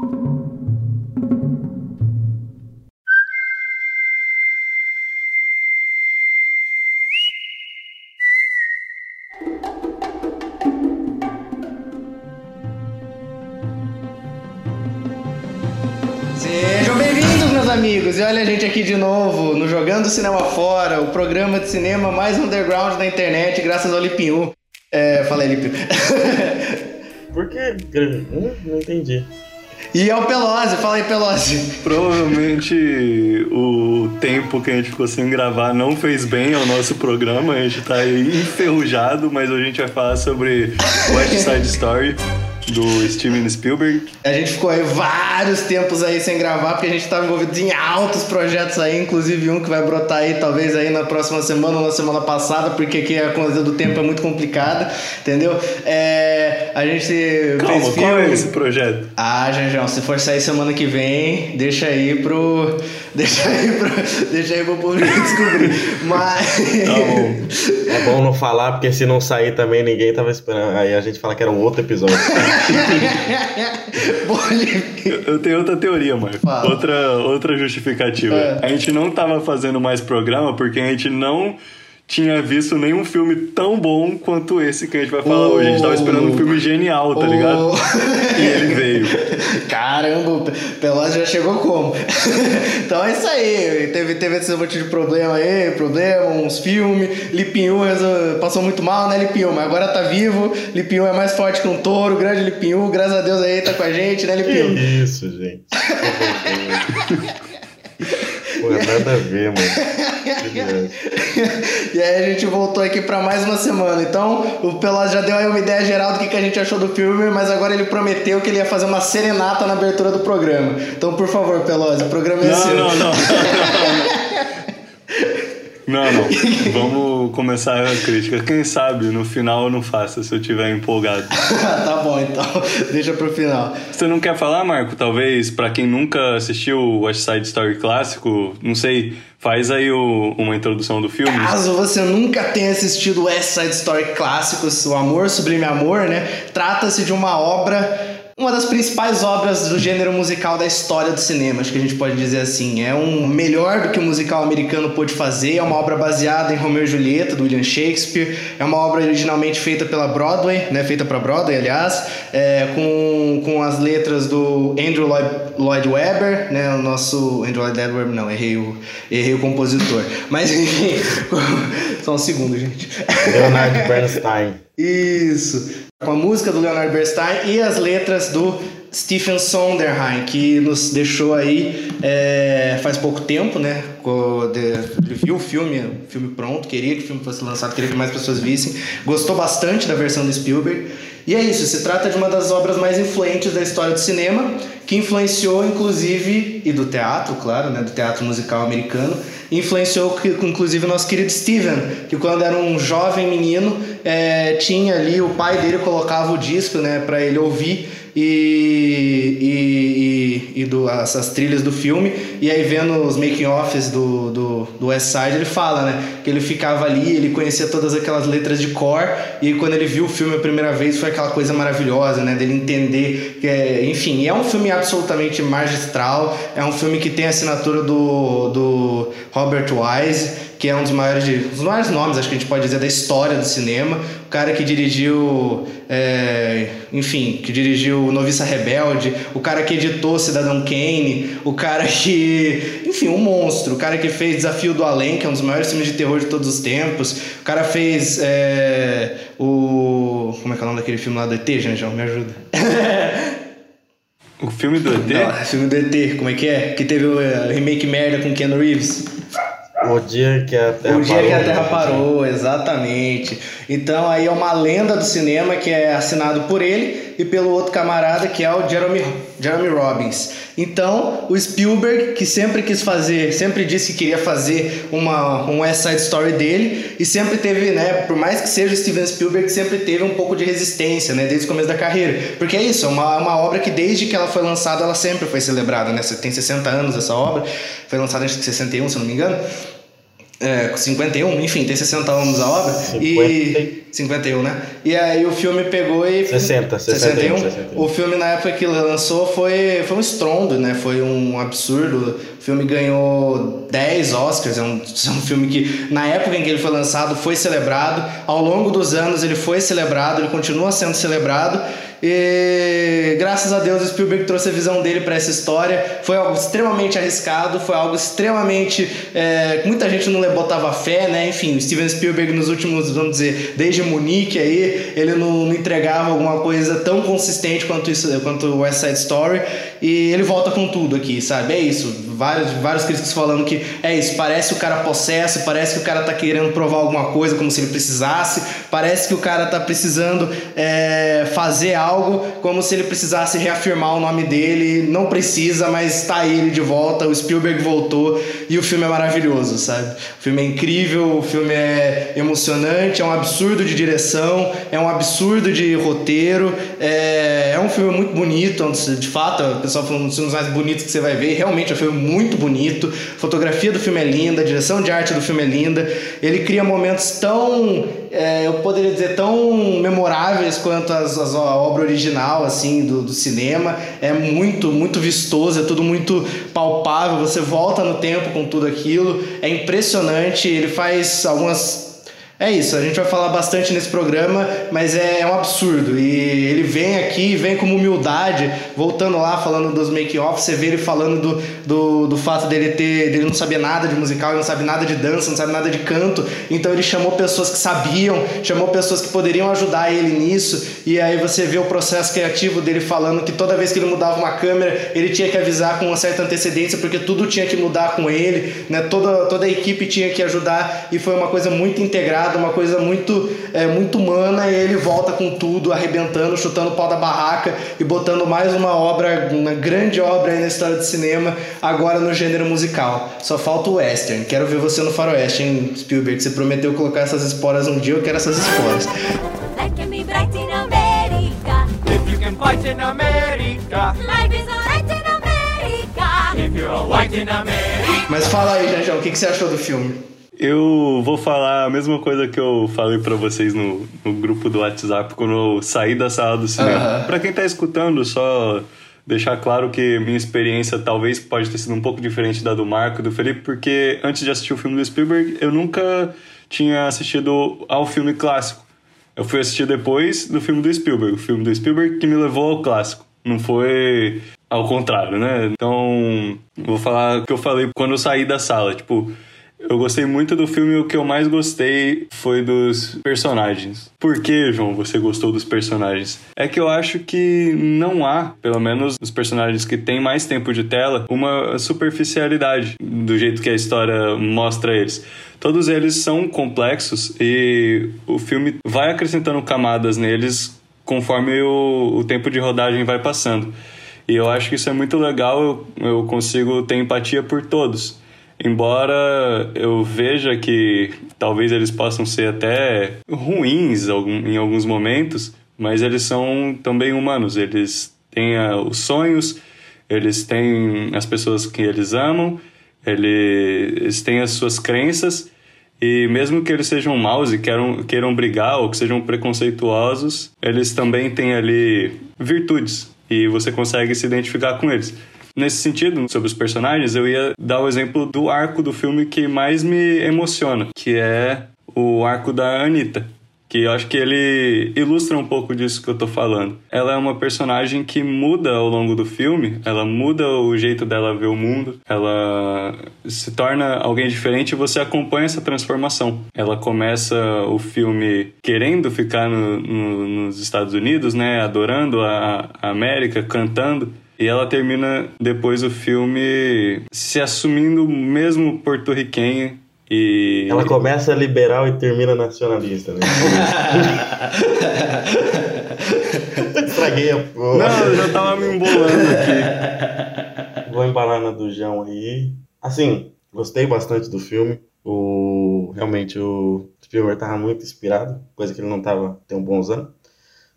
Sejam bem-vindos, meus amigos! E olha a gente aqui de novo no Jogando Cinema Fora, o programa de cinema mais underground da internet, graças ao Lipinho. É, fala aí, Lipinho. Por que? Não entendi. E ao Pelosi, fala aí, Pelosi. Provavelmente o tempo que a gente ficou sem gravar não fez bem ao nosso programa, a gente tá aí enferrujado, mas a gente vai falar sobre West Side Story do Steven Spielberg. A gente ficou aí vários tempos aí sem gravar, porque a gente estava envolvido em altos projetos aí, inclusive um que vai brotar aí talvez aí na próxima semana ou na semana passada, porque aqui a coisa do tempo é muito complicada, entendeu? É, a gente Calma, fez qual filme... é esse projeto? Ah, Janjão, se for sair semana que vem, deixa aí pro. Deixa aí pro. Deixa aí pro público descobrir. Mas. Tá bom. É bom não falar, porque se não sair também ninguém tava esperando. Aí a gente fala que era um outro episódio. Eu- Eu tenho outra teoria. Fala. Outra, outra justificativa. É. A gente não tava fazendo mais programa porque a gente não tinha visto nenhum filme tão bom quanto esse que a gente vai falar Oh. hoje. A gente tava esperando um filme genial, tá ligado? Oh. E ele veio. Caramba, o Pelosi já chegou como? então é isso aí. Teve, teve esse monte de problema aí, problema, uns filmes. Lipinho passou muito mal, né, Lipinho? Mas agora tá vivo. Lipinho é mais forte que um touro, grande Lipinho. Graças a Deus aí tá com a gente, né, que Lipinho? isso, gente. Pô, nada a ver, mano. E aí a gente voltou aqui pra mais uma semana. Então, o Pelosi já deu aí uma ideia geral do que, que a gente achou do filme, mas agora ele prometeu que ele ia fazer uma serenata na abertura do programa. Então, por favor, Pelosi, o programa é Não, seu. não, não. Não, não. Vamos começar a crítica. Quem sabe no final eu não faça se eu tiver empolgado. tá bom, então. Deixa pro final. Você não quer falar, Marco? Talvez, pra quem nunca assistiu o West Side Story clássico, não sei, faz aí o- uma introdução do filme. Caso você nunca tenha assistido West Side Story clássicos, O Amor Sublime Amor, né? Trata-se de uma obra, uma das principais obras do gênero musical da história do cinema, acho que a gente pode dizer assim. É um melhor do que o musical americano pôde fazer, é uma obra baseada em Romeo e Julieta, do William Shakespeare. É uma obra originalmente feita pela Broadway, né? Feita para Broadway, aliás, é, com, com as letras do Andrew Lloyd, Lloyd Webber, né? O nosso Andrew Lloyd Webber, não, errei o, errei o compositor. Mas enfim, só um segundo, gente. Leonard Bernstein. Isso. Com a música do Leonard Bernstein e as letras do Stephen Sondheim, que nos deixou aí é, faz pouco tempo, né? Ele viu o filme, filme pronto, queria que o filme fosse lançado, queria que mais pessoas vissem. Gostou bastante da versão do Spielberg. E é isso, se trata de uma das obras mais influentes da história do cinema, que influenciou inclusive, e do teatro, claro, né? Do teatro musical americano, influenciou inclusive o nosso querido Steven, que quando era um jovem menino, é, tinha ali, o pai dele colocava o disco, né, para ele ouvir e, e, e, do, as, as trilhas do filme, e aí vendo os making-offs do, do, do West Side, ele fala, né, que ele ficava ali, ele conhecia todas aquelas letras de cor, e quando ele viu o filme a primeira vez foi aquela coisa maravilhosa, né, dele entender, que é, enfim, é um filme absolutamente magistral, é um filme que tem assinatura do, do Robert Wise, que é um dos maiores, de, dos maiores nomes, acho que a gente pode dizer, da história do cinema. O cara que dirigiu, é, enfim, que dirigiu Noviça Rebelde, o cara que editou Cidadão Kane, o cara que, enfim, um monstro. O cara que fez Desafio do Além, que é um dos maiores filmes de terror de todos os tempos. O cara fez é, o... como é que é o nome daquele filme lá do ET, Janjão? Me ajuda. O filme do ET? Não, filme do ET, como é que é? Que teve o é, remake merda com Keanu Reeves. O dia que a Terra O dia parou. que a Terra parou, exatamente. Então aí é uma lenda do cinema que é assinado por ele e pelo outro camarada que é o Jeremy, Jeremy Robbins. Então o Spielberg, que sempre quis fazer, sempre disse que queria fazer uma, um West Side Story dele e sempre teve, né, por mais que seja Steven Spielberg, sempre teve um pouco de resistência, né, desde o começo da carreira. Porque é isso, é uma, uma obra que desde que ela foi lançada, ela sempre foi celebrada, né? Tem 60 anos essa obra, foi lançada em 61, se não me engano. É, 51, enfim, tem 60 anos a obra. 50. E. 51, né? E aí o filme pegou e. 60, 61, 61. O filme na época que lançou foi, foi um estrondo, né? Foi um absurdo. O filme ganhou 10 Oscars. É um, é um filme que, na época em que ele foi lançado, foi celebrado. Ao longo dos anos ele foi celebrado, ele continua sendo celebrado. E graças a Deus o Spielberg trouxe a visão dele para essa história. Foi algo extremamente arriscado, foi algo extremamente. É, muita gente não botava fé, né? Enfim, o Steven Spielberg nos últimos, vamos dizer, desde Munique aí, ele não, não entregava alguma coisa tão consistente quanto quanto West Side Story. E ele volta com tudo aqui, sabe? É isso. Vários, vários críticos falando que é isso. Parece o cara possesso, parece que o cara tá querendo provar alguma coisa como se ele precisasse, parece que o cara tá precisando é, fazer algo como se ele precisasse reafirmar o nome dele. Não precisa, mas está ele de volta. O Spielberg voltou e o filme é maravilhoso, sabe? O filme é incrível, o filme é emocionante, é um absurdo de direção, é um absurdo de roteiro. É, é um filme muito bonito, de fato, o pessoal falando um dos filmes mais bonitos que você vai ver. Realmente é um filme muito bonito. A fotografia do filme é linda, a direção de arte do filme é linda. Ele cria momentos tão, é, eu poderia dizer, tão memoráveis quanto as, as obras obra original, assim, do, do cinema. É muito, muito vistoso, é tudo muito palpável. Você volta no tempo com tudo aquilo. É impressionante. Ele faz algumas é isso, a gente vai falar bastante nesse programa, mas é, é um absurdo. E ele vem aqui, vem com humildade, voltando lá, falando dos make-off, você vê ele falando do, do, do fato dele ter. dele não saber nada de musical, ele não sabe nada de dança, não sabe nada de canto. Então ele chamou pessoas que sabiam, chamou pessoas que poderiam ajudar ele nisso. E aí você vê o processo criativo dele falando que toda vez que ele mudava uma câmera, ele tinha que avisar com uma certa antecedência, porque tudo tinha que mudar com ele, né? Toda, toda a equipe tinha que ajudar, e foi uma coisa muito integrada uma coisa muito, é, muito humana, e ele volta com tudo, arrebentando, chutando o pau da barraca e botando mais uma obra, uma grande obra aí na história do cinema, agora no gênero musical. Só falta o western. Quero ver você no faroeste, hein, Spielberg? Você prometeu colocar essas esporas um dia, eu quero essas esporas. Mas fala aí, Janjão, o que, que você achou do filme? Eu vou falar a mesma coisa que eu falei para vocês no, no, grupo do WhatsApp quando eu saí da sala do cinema. Uhum. Para quem tá escutando, só deixar claro que minha experiência talvez pode ter sido um pouco diferente da do Marco e do Felipe, porque antes de assistir o filme do Spielberg, eu nunca tinha assistido ao filme clássico. Eu fui assistir depois do filme do Spielberg, o filme do Spielberg que me levou ao clássico. Não foi ao contrário, né? Então, vou falar o que eu falei quando eu saí da sala. Tipo, eu gostei muito do filme o que eu mais gostei foi dos personagens. Por que, João, você gostou dos personagens? É que eu acho que não há, pelo menos os personagens que têm mais tempo de tela, uma superficialidade do jeito que a história mostra eles. Todos eles são complexos e o filme vai acrescentando camadas neles conforme o, o tempo de rodagem vai passando. E eu acho que isso é muito legal, eu, eu consigo ter empatia por todos. Embora eu veja que talvez eles possam ser até ruins em alguns momentos, mas eles são também humanos. Eles têm os sonhos, eles têm as pessoas que eles amam, eles têm as suas crenças. E mesmo que eles sejam maus e queiram, queiram brigar ou que sejam preconceituosos, eles também têm ali virtudes e você consegue se identificar com eles. Nesse sentido, sobre os personagens, eu ia dar o exemplo do arco do filme que mais me emociona, que é o arco da Anitta que eu acho que ele ilustra um pouco disso que eu tô falando. Ela é uma personagem que muda ao longo do filme, ela muda o jeito dela ver o mundo, ela se torna alguém diferente e você acompanha essa transformação. Ela começa o filme querendo ficar no, no, nos Estados Unidos, né, adorando a, a América, cantando, e ela termina depois o filme se assumindo mesmo porto-riquenha e... Ela começa liberal e termina nacionalista, né? Estraguei a porra. Não, eu já tava me embolando aqui. Vou embalar na do João aí. Assim, gostei bastante do filme. O... Realmente o Spielberg tava muito inspirado, coisa que ele não tava tem um bons anos.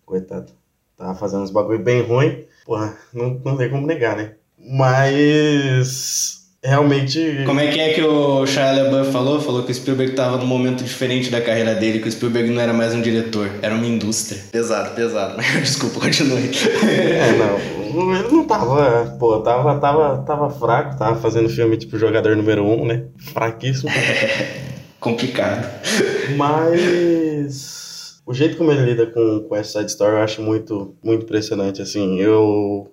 Coitado. Tava fazendo uns bagulho bem ruim. Porra, não, não tem como negar, né? Mas realmente. Como é que é que o Shia LaBeouf falou? Falou que o Spielberg estava num momento diferente da carreira dele, que o Spielberg não era mais um diretor, era uma indústria. Pesado, pesado. Desculpa, continue. É, não. Ele não tava. Pô, tava, tava, tava fraco, tava fazendo filme tipo jogador número um, né? Fraquíssimo. Complicado. Mas. O jeito como ele lida com, com essa side story eu acho muito, muito impressionante. Assim, eu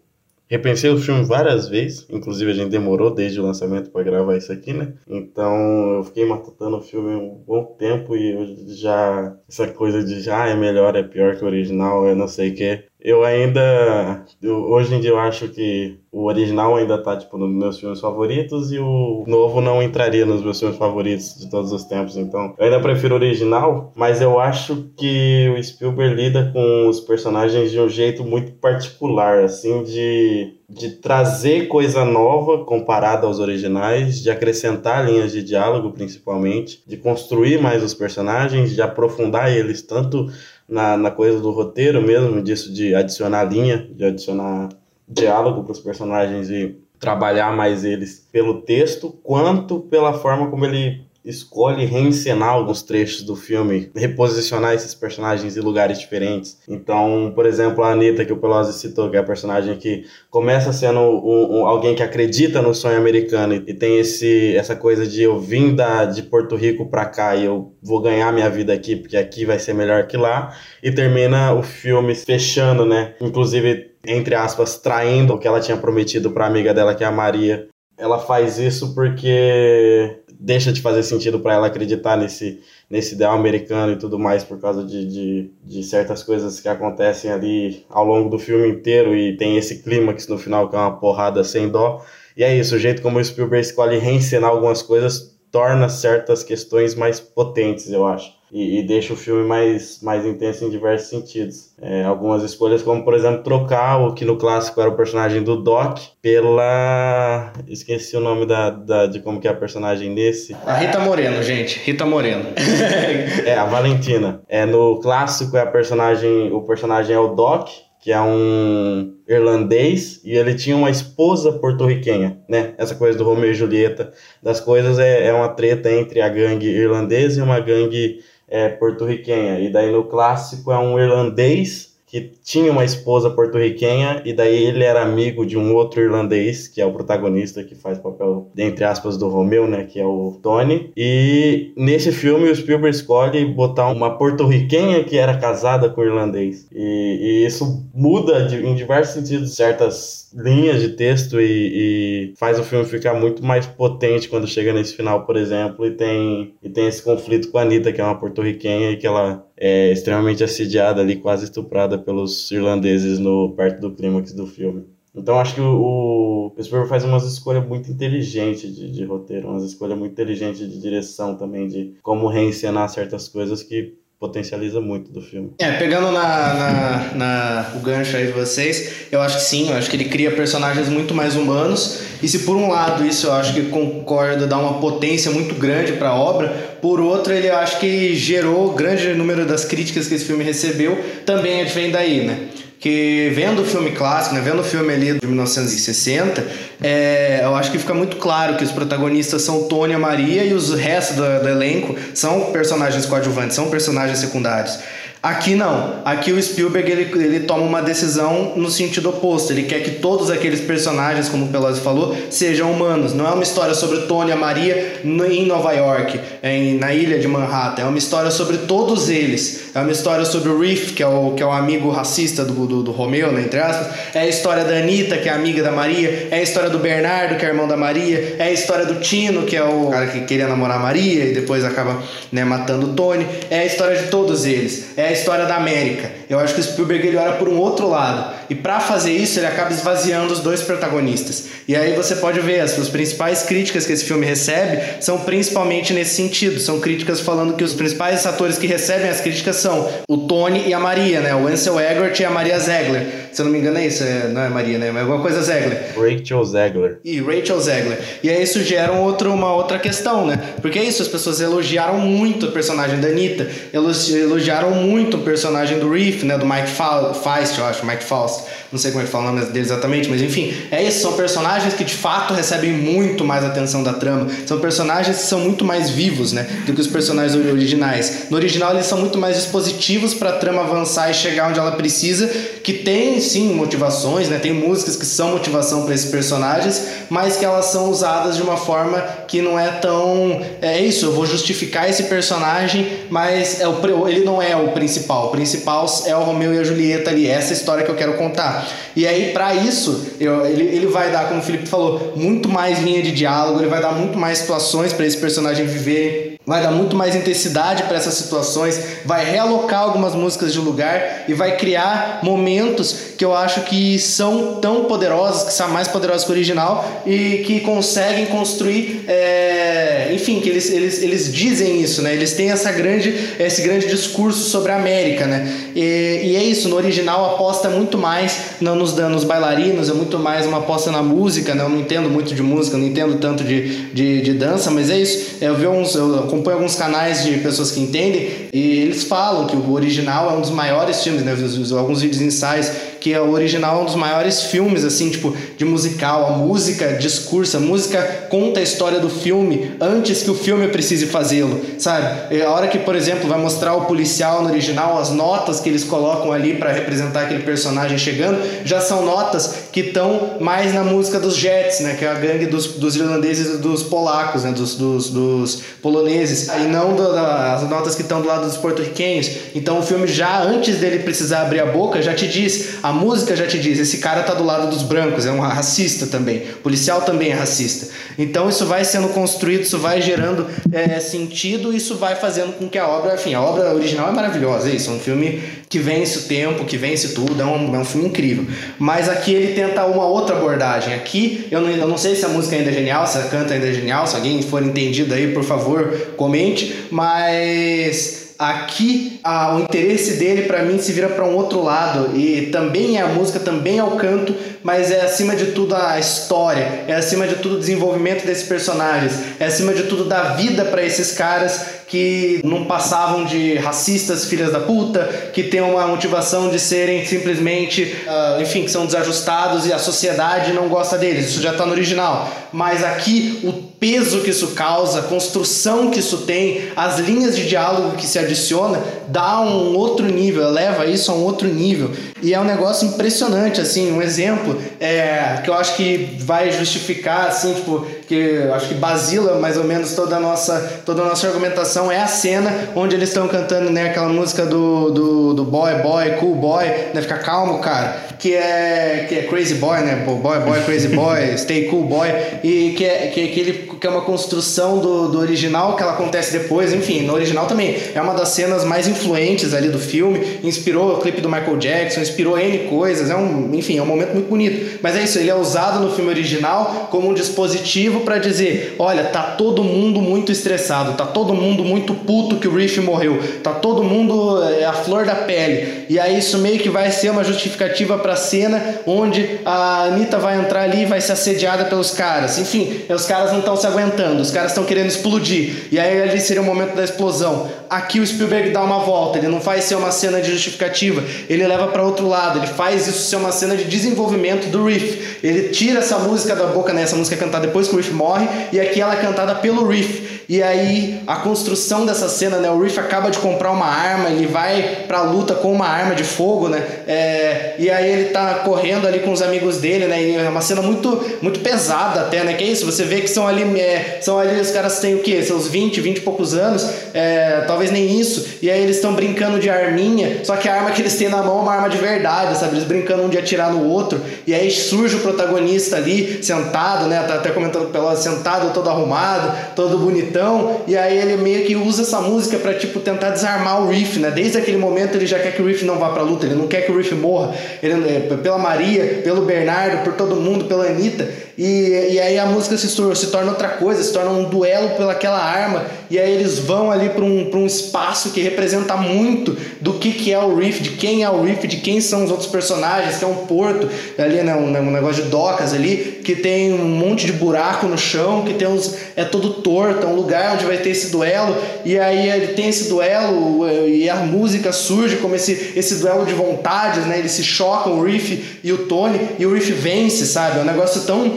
repensei o filme várias vezes, inclusive a gente demorou desde o lançamento para gravar isso aqui, né? Então eu fiquei matutando o filme um bom tempo e eu já. Essa coisa de já ah, é melhor, é pior que o original, eu não sei o que. Eu ainda. Eu, hoje em dia eu acho que o original ainda tá, tipo, nos meus filmes favoritos e o novo não entraria nos meus filmes favoritos de todos os tempos. Então, eu ainda prefiro o original, mas eu acho que o Spielberg lida com os personagens de um jeito muito particular, assim, de, de trazer coisa nova comparada aos originais, de acrescentar linhas de diálogo, principalmente, de construir mais os personagens, de aprofundar eles tanto na, na coisa do roteiro mesmo, disso de adicionar linha, de adicionar diálogo para os personagens e trabalhar mais eles pelo texto, quanto pela forma como ele escolhe reencenar alguns trechos do filme, reposicionar esses personagens em lugares diferentes. Então, por exemplo, a Anitta, que o Pelosi citou, que é a personagem que começa sendo um, um, alguém que acredita no sonho americano e, tem esse, essa coisa de eu vim da, de Porto Rico para cá e eu vou ganhar minha vida aqui, porque aqui vai ser melhor que lá, e termina o filme fechando, né? Inclusive entre aspas, traindo o que ela tinha prometido para a amiga dela, que é a Maria. Ela faz isso porque deixa de fazer sentido para ela acreditar nesse, nesse ideal americano e tudo mais por causa de, de, de, certas coisas que acontecem ali ao longo do filme inteiro e tem esse clímax no final que é uma porrada sem dó. E é isso, o jeito como o Spielberg escolhe reencenar algumas coisas torna certas questões mais potentes, eu acho e, e, deixa o filme mais, mais intenso em diversos sentidos. É, algumas escolhas, como por exemplo, trocar o que no clássico era o personagem do Doc pela. Esqueci o nome da, da, de como que é a personagem nesse. A Rita Moreno, gente. Rita Moreno. é, a Valentina. É, no clássico é a personagem. O personagem é o Doc, que é um irlandês e ele tinha uma esposa porto-riquenha, né? Essa coisa do Romeo e Julieta das coisas é, é uma treta entre a gangue irlandesa e uma gangue é, porto-riquenha. E daí no clássico é um irlandês que tinha uma esposa porto-riquenha e daí ele era amigo de um outro irlandês, que é o protagonista que faz papel, entre aspas, do Romeu, né, que é o Tony. E nesse filme o Spielberg escolhe botar uma porto-riquenha que era casada com o irlandês. E, e isso muda de, em diversos sentidos certas linhas de texto e, e, faz o filme ficar muito mais potente quando chega nesse final, por exemplo, e tem, e tem esse conflito com a Anitta, que é uma porto-riquenha e que ela é extremamente assediada ali, quase estuprada pelos irlandeses no perto do clímax do filme. Então acho que o, o Spielberg faz umas escolhas muito inteligentes de, de roteiro, umas escolhas muito inteligentes de direção também, de como reencenar certas coisas que potencializa muito do filme. É, pegando na, na, na, o gancho aí de vocês, eu acho que sim, eu acho que ele cria personagens muito mais humanos, e se por um lado isso eu acho que concordo, dá uma potência muito grande para a obra, por outro ele eu acho que gerou grande número das críticas que esse filme recebeu, também vem daí, né? Que vendo o filme clássico, né, vendo o filme ali de 1960, é, eu acho que fica muito claro que os protagonistas são Tônia Maria e os restos do, do elenco são personagens coadjuvantes, são personagens secundários. Aqui não. Aqui o Spielberg ele, ele toma uma decisão no sentido oposto. Ele quer que todos aqueles personagens, como o Pelosi falou, sejam humanos. Não é uma história sobre Tony e Maria em Nova York, em, na ilha de Manhattan. É uma história sobre todos eles. É uma história sobre o Reef, que é o, que é o amigo racista do, do, do Romeu, né, entre aspas. É a história da Anitta, que é amiga da Maria. É a história do Bernardo, que é irmão da Maria. É a história do Tino, que é o cara que queria namorar a Maria e depois acaba né, matando o Tony. É a história de todos eles. É a história da América. Eu acho que o Spielberg ele olha por um outro lado. E para fazer isso, ele acaba esvaziando os dois protagonistas. E aí você pode ver, as, principais críticas que esse filme recebe são principalmente nesse sentido. São críticas falando que os principais atores que recebem as críticas são o Tony e a Maria, né? O Ansel Elgort e a Maria Zegler Se eu não me engano é isso, é, não é Maria, né? Mas alguma coisa Zegler. Rachel Zegler. E Rachel Zegler. E aí isso gera um outro, uma outra questão, né? Porque é isso, as pessoas elogiaram muito o personagem da Anitta, elogiaram muito o personagem do Reef, né? Do Mike Feist, eu acho, Mike Faust. Não sei como é que fala o nome dele exatamente, mas enfim, é isso, são personagens que de fato recebem muito mais atenção da trama. São personagens que são muito mais vivos, né? Do que os personagens originais. No original eles são muito mais dispositivos para a trama avançar e chegar onde ela precisa, que tem sim motivações, né? Tem músicas que são motivação para esses personagens, mas que elas são usadas de uma forma que não é tão é isso, eu vou justificar esse personagem, mas é o, ele não é o principal. O principal é o Romeu e a Julieta ali, essa história que eu quero contar. E aí para isso, eu, ele, ele vai dar, como o Felipe falou, muito mais linha de diálogo, ele vai dar muito mais situações para esse personagem viver vai dar muito mais intensidade para essas situações, vai realocar algumas músicas de lugar e vai criar momentos que eu acho que são tão poderosos, que são mais poderosos que o original e que conseguem construir, é, enfim, que eles, eles, eles dizem isso, né? Eles têm essa grande, esse grande discurso sobre a América, né? E, e é isso, no original aposta muito mais não nos, nos bailarinos, é muito mais uma aposta na música, né? Eu não entendo muito de música, não entendo tanto de, de, de dança, mas é isso. Eu vi uns, eu acompanho alguns canais de pessoas que entendem e eles falam que o original é um dos maiores filmes, né? Alguns vídeos ensaios que o original é um dos maiores filmes, assim, tipo, de musical. A música discursa, a música conta a história do filme antes que o filme precise fazê-lo, sabe? A hora que, por exemplo, vai mostrar o policial no original, as notas que eles colocam ali para representar aquele personagem chegando, já são notas que estão mais na música dos Jets, né? Que é a gangue dos, dos irlandeses e dos polacos, né? Dos, dos, dos poloneses, e não do, da, as notas que estão do lado dos porto-riquenhos. Então o filme já, antes dele precisar abrir a boca, já te diz a música já te diz, esse cara tá do lado dos brancos, é um racista também. O policial também é racista. Então isso vai sendo construído, isso vai gerando é, sentido, isso vai fazendo com que a obra, enfim, a obra original é maravilhosa, é isso, é um filme que vence o tempo, que vence tudo, é um, é um filme incrível. Mas aqui ele tenta uma outra abordagem. Aqui, eu não, eu não sei se a música ainda é genial, se a canta ainda é genial, se alguém for entendido aí, por favor, comente, mas Aqui a, o interesse dele para mim se vira para um outro lado e também é a música, também é o canto, mas é acima de tudo a história, é acima de tudo o desenvolvimento desses personagens, é acima de tudo da vida para esses caras que não passavam de racistas, filhas da puta, que tem uma motivação de serem simplesmente, uh, enfim, que são desajustados e a sociedade não gosta deles. Isso já está no original. Mas aqui o peso que isso causa, a construção que isso tem, as linhas de diálogo que se adiciona, dá um outro nível, eleva isso a um outro nível. E é um negócio impressionante, assim, um exemplo é, que eu acho que vai justificar, assim, tipo, que acho que basila mais ou menos toda a nossa, toda a nossa argumentação. É a cena onde eles estão cantando, né, aquela música do, do, do Boy Boy, Cool Boy, né, fica calmo, cara, que é, que é Crazy Boy, né, Boy Boy, Crazy Boy, Stay Cool Boy, e que é, que, que, ele, que é uma construção do, do original que ela acontece depois, enfim, no original também é uma das cenas mais influentes ali do filme, inspirou o clipe do Michael Jackson, inspirou N coisas, é um, enfim, é um momento muito bonito. Mas é isso, ele é usado no filme original como um dispositivo para dizer, olha, tá todo mundo muito estressado, tá todo mundo muito puto que o Riff morreu, tá todo mundo é a flor da pele. E aí isso meio que vai ser uma justificativa para a cena onde a Anitta vai entrar ali e vai ser assediada pelos caras. Enfim, os caras não estão se aguentando, os caras estão querendo explodir. E aí ali seria o momento da explosão. Aqui o Spielberg dá uma volta, ele não faz ser uma cena de justificativa, ele leva para outro lado, ele faz isso ser uma cena de desenvolvimento do riff. Ele tira essa música da boca, né? Essa música é cantada depois que o riff morre, e aqui ela é cantada pelo riff. E aí a construção dessa cena, né? O Riff acaba de comprar uma arma, ele vai pra luta com uma arma de fogo, né? É, e aí ele tá correndo ali com os amigos dele, né? E é uma cena muito, muito pesada até, né? Que é isso, você vê que são ali, é, são ali os caras têm o quê? Seus 20, 20 e poucos anos, é, talvez nem isso. E aí eles estão brincando de arminha, só que a arma que eles têm na mão é uma arma de verdade, sabe? Eles brincando um de atirar no outro. E aí surge o protagonista ali, sentado, né? Tá até comentando pela sentado, todo arrumado, todo bonitão e aí ele meio que usa essa música para tipo tentar desarmar o Riff, né? Desde aquele momento ele já quer que o Riff não vá pra luta, ele não quer que o Riff morra. Ele, é, pela Maria, pelo Bernardo, por todo mundo, pela Anitta. E, e aí a música se, se torna outra coisa, se torna um duelo pelaquela arma, e aí eles vão ali para um, um espaço que representa muito do que, que é o Reef, de quem é o Reef, de quem são os outros personagens, que é um porto ali, né, um, um negócio de docas ali, que tem um monte de buraco no chão, que tem uns, é todo torto, é um lugar onde vai ter esse duelo, e aí ele tem esse duelo e a música surge como esse, esse duelo de vontades, né? Eles se chocam, o Riff e o Tony, e o Riff vence, sabe? É um negócio tão,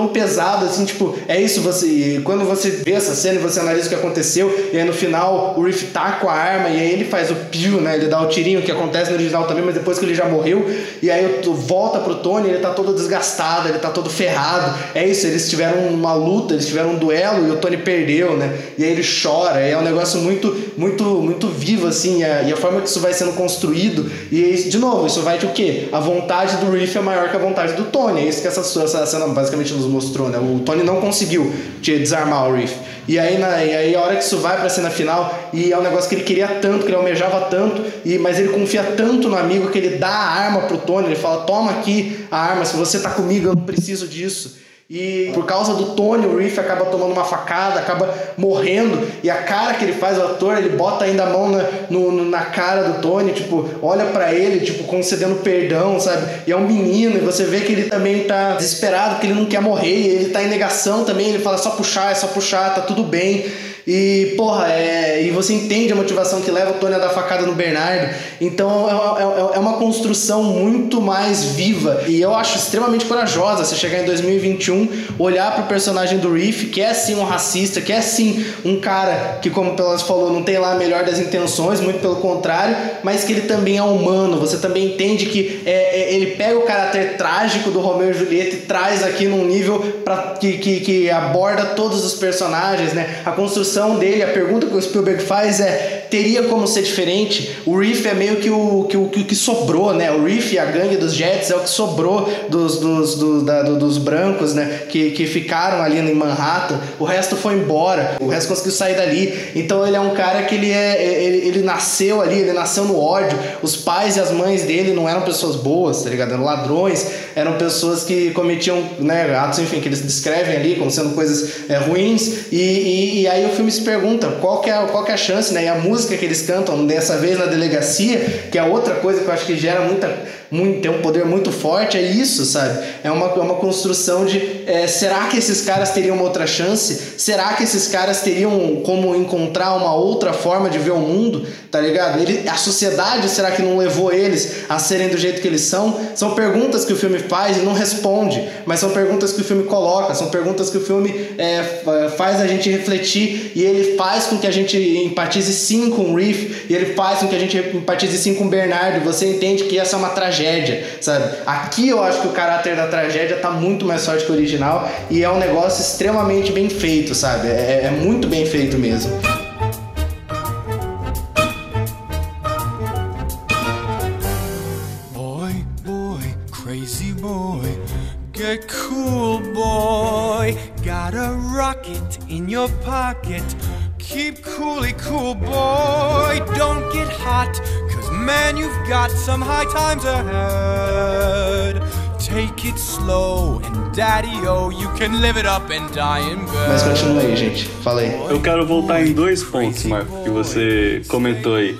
tão pesado assim, tipo, é isso, você. Quando você vê essa cena e você analisa o que aconteceu, e aí no final o Riff tá com a arma, e aí ele faz o pio, né? Ele dá o tirinho, que acontece no original também, mas depois que ele já morreu, e aí volta pro Tony, ele tá todo desgastado, ele tá todo ferrado. É isso, eles tiveram uma luta, eles tiveram um duelo e o Tony perdeu, né? E aí ele chora, é um negócio muito, muito, muito vivo, assim, e a, e a forma que isso vai sendo construído, e de novo, isso vai de o quê? A vontade do Riff é maior que a vontade do Tony, é isso que essa, essa cena basicamente nos mostrou, né? O Tony não conseguiu desarmar o Riff. E aí, na, e aí a hora que isso vai pra cena final, e é um negócio que ele queria tanto, que ele almejava tanto, e, mas ele confia tanto no amigo que ele dá a arma pro Tony, ele fala, toma aqui a arma, se você tá comigo, eu não preciso disso. E por causa do Tony, o Reef acaba tomando uma facada, acaba morrendo. E a cara que ele faz, o ator, ele bota ainda a mão na, no, na cara do Tony, tipo, olha para ele, tipo, concedendo perdão, sabe? E é um menino, e você vê que ele também tá desesperado, porque ele não quer morrer, ele tá em negação também, ele fala, é só puxar, é só puxar, tá tudo bem. E, porra, é, e você entende a motivação que leva o Tony a dar facada no Bernardo. Então é, é, é, uma construção muito mais viva. E eu acho extremamente corajosa você chegar em 2021, olhar pro personagem do Reef, que é sim um racista, que é sim um cara que, como Pelas falou, não tem lá a melhor das intenções, muito pelo contrário, mas que ele também é humano. Você também entende que é, é ele pega o caráter trágico do Romeo e Julieta e traz aqui num nível pra, que, que, que aborda todos os personagens, né? A construção dele, a pergunta que o Spielberg faz é: teria como ser diferente? O Reef é meio que o que, o, que sobrou, né? O Reef e a gangue dos Jets é o que sobrou dos, dos, do, da, do, dos brancos, né? Que, que ficaram ali em Manhattan. O resto foi embora, o resto conseguiu sair dali. Então ele é um cara que ele, é, ele, ele nasceu ali, ele nasceu no ódio. Os pais e as mães dele não eram pessoas boas, tá ligado? Eram ladrões, eram pessoas que cometiam né, atos, enfim, que eles descrevem ali como sendo coisas é, ruins. E, e, e aí o filme se pergunta qual que é, qual que é a chance, né? E a música que eles cantam dessa vez na delegacia, que é outra coisa que eu acho que gera muita muito, tem um poder muito forte, é isso, sabe? É uma, é uma construção de é, será que esses caras teriam uma outra chance? Será que esses caras teriam como encontrar uma outra forma de ver o mundo? Tá ligado? Ele, a sociedade, será que não levou eles a serem do jeito que eles são? São perguntas que o filme faz e não responde, mas são perguntas que o filme coloca, são perguntas que o filme é, faz a gente refletir e ele faz com que a gente empatize sim com o Reef e ele faz com que a gente empatize sim com o Bernardo. Você entende que essa é uma tragédia tragédia, sabe? Aqui eu acho que o caráter da tragédia tá muito mais forte que o original e é um negócio extremamente bem feito, sabe? É, é muito bem feito mesmo. Boy, boy, crazy boy, get cool, boy. Got a rocket in your pocket. Got some high times ahead. Take it slow and daddy oh, you can live it up and die in bed. Mas continua aí, gente. Fala aí. Eu quero voltar em dois pontos, Marco, que você comentou aí.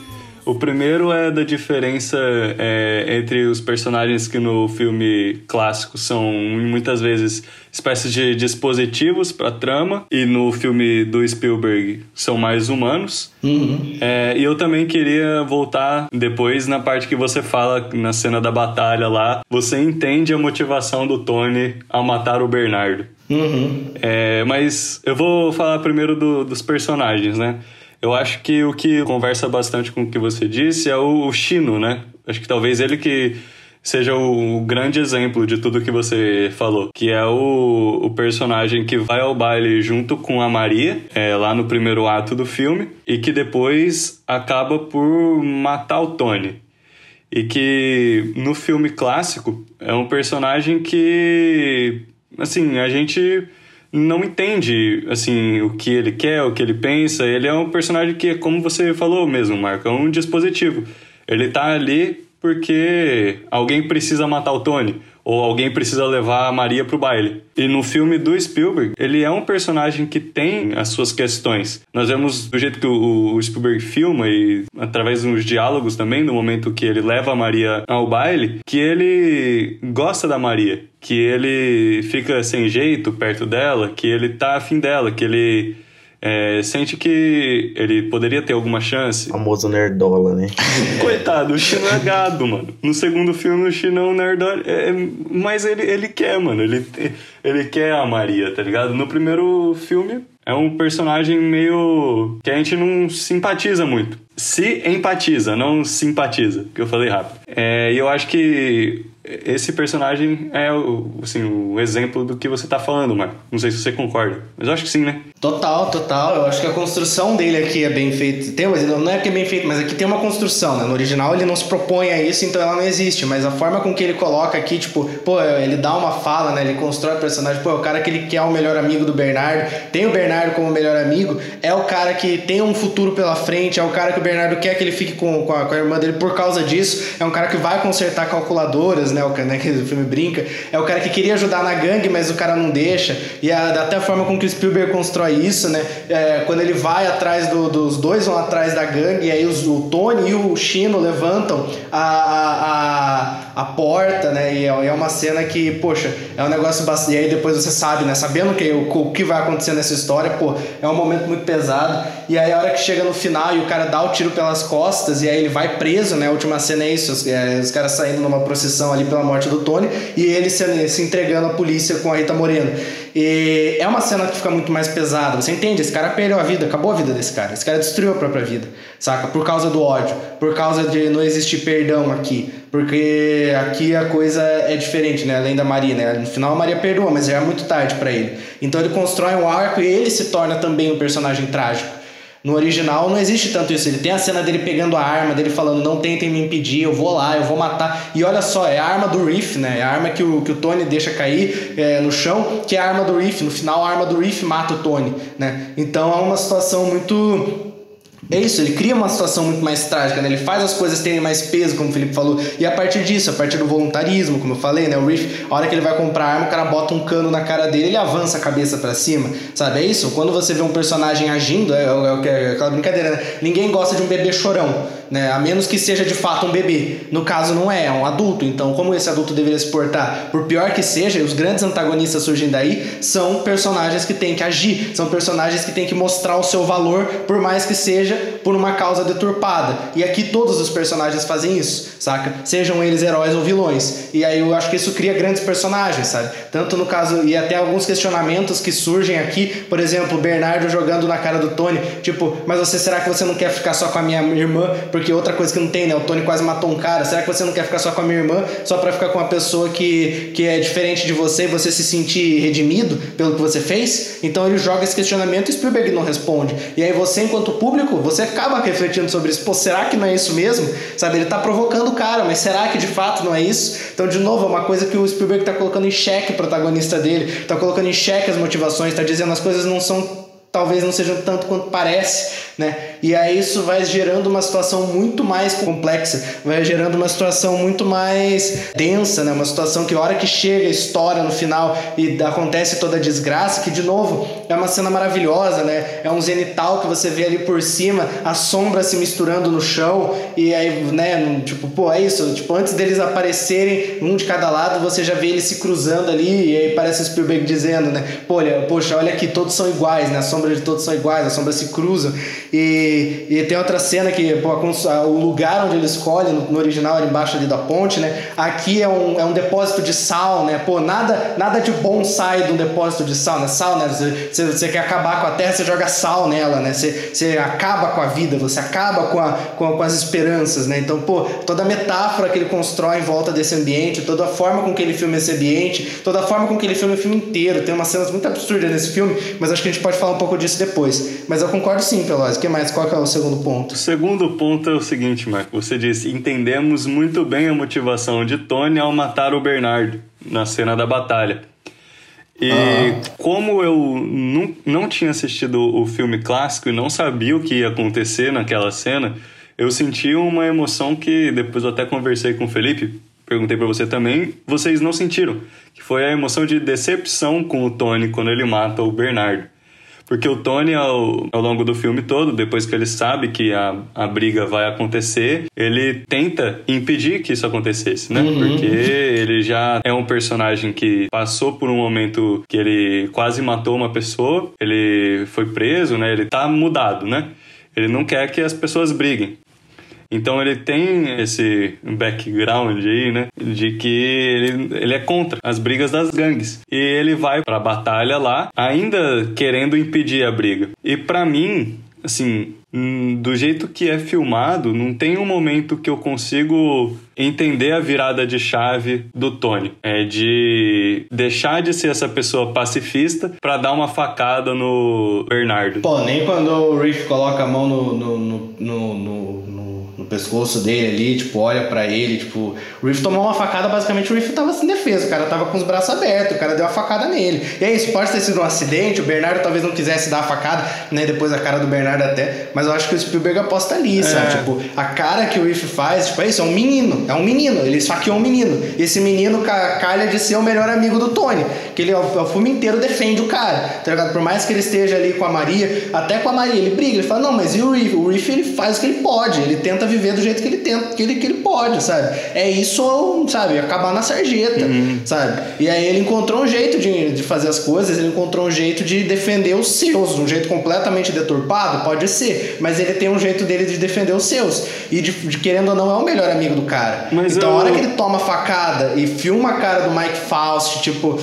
O primeiro é da diferença é, entre os personagens que no filme clássico são muitas vezes espécies de dispositivos para trama e no filme do Spielberg são mais humanos. Uhum. É, e eu também queria voltar depois na parte que você fala na cena da batalha lá. Você entende a motivação do Tony ao matar o Bernardo. Uhum. É, mas eu vou falar primeiro do, dos personagens, né? Eu acho que o que conversa bastante com o que você disse é o, Chino, né? Acho que talvez ele que seja o, grande exemplo de tudo que você falou, que é o, o personagem que vai ao baile junto com a Maria, é, lá no primeiro ato do filme, e que depois acaba por matar o Tony. E que no filme clássico é um personagem que, assim, a gente não entende assim o que ele quer, o que ele pensa. Ele é um personagem que, como você falou mesmo, Marco, é um dispositivo. Ele tá ali porque alguém precisa matar o Tony, ou alguém precisa levar a Maria pro baile. E no filme do Spielberg, ele é um personagem que tem as suas questões. Nós vemos do jeito que o, Spielberg filma e através dos diálogos também, no momento que ele leva a Maria ao baile, que ele gosta da Maria, que ele fica sem jeito perto dela, que ele tá afim dela, que ele é, sente que ele poderia ter alguma chance. Famoso nerdola, né? Coitado, o Chino é gado, mano. No segundo filme, o Chino é um nerdola. É, mas ele, ele quer, mano. Ele, ele quer a Maria, tá ligado? No primeiro filme, é um personagem meio. que a gente não simpatiza muito. Se empatiza, não simpatiza, que eu falei rápido. É, e eu acho que esse personagem é o, assim, o exemplo do que você tá falando, Marco. Não sei se você concorda, mas eu acho que sim, né? Total, total. Eu acho que a construção dele aqui é bem feita. Tem, não é que é bem feito, mas aqui tem uma construção, né? No original ele não se propõe a isso, então ela não existe. Mas a forma com que ele coloca aqui, tipo, pô, ele dá uma fala, né? Ele constrói o personagem, pô, é o cara que ele quer o melhor amigo do Bernardo, tem o Bernardo como melhor amigo, é o cara que tem um futuro pela frente, é o cara que o Bernardo quer que ele fique com, com, a, com a irmã dele por causa disso, é um cara que vai consertar calculadoras, né? O né, que o filme brinca, é o cara que queria ajudar na gangue, mas o cara não deixa. E a, até a forma com que o Spielberg constrói isso, né? É, quando ele vai atrás do, dos dois, vão atrás da gangue, e aí os, o Tony e o Chino levantam a, a, a, a porta, né? E é, é, uma cena que, poxa, é um negócio bastante. E aí depois você sabe, né? Sabendo que, o, o que vai acontecer nessa história, pô, é um momento muito pesado. E aí a hora que chega no final e o cara dá o tiro pelas costas, e aí ele vai preso, né? A última cena é isso: os, é, os caras saindo numa procissão ali pela morte do Tony e ele se, se entregando à polícia com a Rita Moreno. E é uma cena que fica muito mais pesada. Você entende? Esse cara perdeu a vida, acabou a vida desse cara. Esse cara destruiu a própria vida, saca? Por causa do ódio, por causa de não existir perdão aqui. Porque aqui a coisa é diferente, né? Além da Maria, né? No final a Maria perdoa, mas já é muito tarde para ele. Então ele constrói um arco e ele se torna também um personagem trágico. No original não existe tanto isso. Ele tem a cena dele pegando a arma, dele falando: não tentem me impedir, eu vou lá, eu vou matar. E olha só, é a arma do Riff, né? É a arma que o, que o Tony deixa cair é, no chão, que é a arma do Riff. No final, a arma do Riff mata o Tony, né? Então é uma situação muito é isso, ele cria uma situação muito mais trágica, né? Ele faz as coisas terem mais peso, como o Felipe falou. E a partir disso, a partir do voluntarismo, como eu falei, né? O Riff, a hora que ele vai comprar arma, o cara bota um cano na cara dele, ele avança a cabeça para cima, sabe? É isso. Quando você vê um personagem agindo, é, é, é aquela brincadeira, né? Ninguém gosta de um bebê chorão né? A menos que seja de fato um bebê. No caso não é, é um adulto. Então, como esse adulto deveria se portar? Por pior que seja, os grandes antagonistas surgindo daí são personagens que têm que agir, são personagens que têm que mostrar o seu valor, por mais que seja por uma causa deturpada. E aqui todos os personagens fazem isso, saca? Sejam eles heróis ou vilões. E aí eu acho que isso cria grandes personagens, sabe? Tanto no caso e até alguns questionamentos que surgem aqui, por exemplo, Bernardo jogando na cara do Tony, tipo, mas você será que você não quer ficar só com a minha irmã? Porque outra coisa que não tem, né? O Tony quase matou um cara. Será que você não quer ficar só com a minha irmã, só para ficar com uma pessoa que, que é diferente de você e você se sentir redimido pelo que você fez? Então ele joga esse questionamento e Spielberg não responde. E aí você, enquanto público, você acaba refletindo sobre isso. Pô, será que não é isso mesmo? Sabe, ele tá provocando o cara, mas será que de fato não é isso? Então, de novo, é uma coisa que o Spielberg tá colocando em xeque o protagonista dele, tá colocando em xeque as motivações, tá dizendo as coisas não são talvez não sejam tanto quanto parece, né? E aí isso vai gerando uma situação muito mais complexa, vai gerando uma situação muito mais densa, né? Uma situação que a hora que chega a história no final e acontece toda a desgraça, que de novo é uma cena maravilhosa, né? É um zenital que você vê ali por cima, a sombra se misturando no chão e aí, né, tipo, pô, é isso, tipo, antes deles aparecerem um de cada lado, você já vê eles se cruzando ali e aí parece o Spielberg dizendo, né? Olha, poxa, olha aqui, todos são iguais, né? A sombras de todos são iguais, as sombras se cruzam. E, e tem outra cena que pô, o lugar onde ele escolhe, no, no original, é embaixo ali da ponte, né? Aqui é um, é um depósito de sal, né? Pô, nada, nada de bom sai de um depósito de sal, né? Sal, né? Você, você quer acabar com a terra, você joga sal nela, né? Você, você acaba com a vida, você acaba com, a, com, com as esperanças, né? Então, pô, toda a metáfora que ele constrói em volta desse ambiente, toda a forma com que ele filma esse ambiente, toda a forma com que ele filma o filme inteiro. Tem umas cenas muito absurdas nesse filme, mas acho que a gente pode falar um pouco disso depois. Mas eu concordo sim, Pelosi. O que mais? Qual que é o segundo ponto? O segundo ponto é o seguinte, Marco. Você disse: entendemos muito bem a motivação de Tony ao matar o Bernardo na cena da batalha. E ah. como eu não, não tinha assistido o filme clássico e não sabia o que ia acontecer naquela cena, eu senti uma emoção que depois eu até conversei com o Felipe, perguntei para você também, vocês não sentiram, que foi a emoção de decepção com o Tony quando ele mata o Bernardo. Porque o Tony, ao, ao longo do filme todo, depois que ele sabe que a, a briga vai acontecer, ele tenta impedir que isso acontecesse, né? Uhum. Porque ele já é um personagem que passou por um momento que ele quase matou uma pessoa, ele foi preso, né? Ele tá mudado, né? Ele não quer que as pessoas briguem. Então ele tem esse background aí, né? De que ele, ele é contra as brigas das gangues. E ele vai pra batalha lá, ainda querendo impedir a briga. E para mim, assim, hum, do jeito que é filmado, não tem um momento que eu consigo entender a virada de chave do Tony. É de deixar de ser essa pessoa pacifista para dar uma facada no Bernardo. Pô, nem quando o Riff coloca a mão no, no, no, no, pescoço dele ali, tipo, olha pra ele, tipo, o Riff tomou uma facada, basicamente o Riff tava sem defesa, o cara tava com os braços abertos, o cara deu a facada nele. E é isso, pode ter sido um acidente, o Bernardo talvez não quisesse dar a facada, né, depois a cara do Bernardo até, mas eu acho que o Spielberg aposta ali, sabe? Tipo, a cara que o Riff faz, tipo, é isso, é um menino, é um menino, ele esfaqueou um menino. E esse menino ca- calha de ser o melhor amigo do Tony, que ele, o, o filme inteiro defende o cara, tá ligado? Por mais que ele esteja ali com a Maria, até com a Maria, ele briga, ele fala, não, mas e o Riff? O Riff, ele faz o que ele pode, ele tenta viver do jeito que ele tenta, que ele, que ele pode, sabe? É isso, sabe, acabar na sarjeta, sabe? E aí ele encontrou um jeito de, de fazer as coisas, ele encontrou um jeito de defender os seus, um jeito completamente deturpado, pode ser, mas ele tem um jeito dele de defender os seus. E de, de querendo ou não, é o melhor amigo do cara. Mas então, eu- a hora que ele toma facada e filma a cara do Mike Faust, tipo,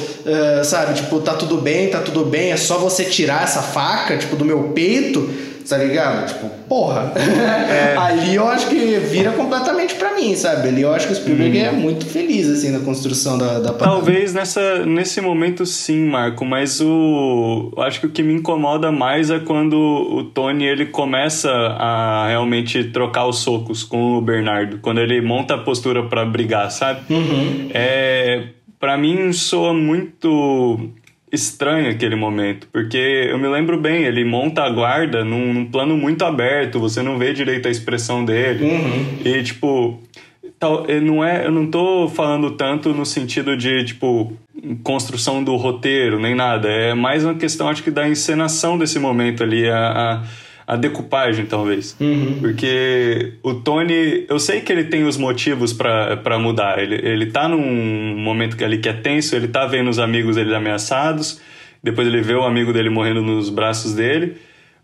eh, sabe, tipo, tá tudo bem, tá tudo bem, é só você tirar essa faca, tipo, do meu peito, tá ligado? Tipo, porra. Ali eu acho que vira completamente pra mim, sabe? Ali eu acho que o Spielberg é muito feliz, assim, na construção da, da. Talvez nessa, nesse momento sim, Marco, mas o eu acho que o que me incomoda mais é quando o Tony ele começa a realmente trocar os socos com o Bernardo, quando ele monta a postura pra brigar, sabe? Uhum. É, para mim soa muito estranho aquele momento, porque eu me lembro bem, ele monta a guarda num, num plano muito aberto, você não vê direito a expressão dele. Uhum. E tipo, tal, não é, eu não tô falando tanto no sentido de tipo construção do roteiro nem nada, é mais uma questão acho que da encenação desse momento ali, a, a, a decupagem talvez. Uhum. Porque o Tony, eu sei que ele tem os motivos pra pra mudar. Ele, ele tá num momento que ali que é tenso, ele tá vendo os amigos dele ameaçados, depois ele vê o amigo dele morrendo nos braços dele.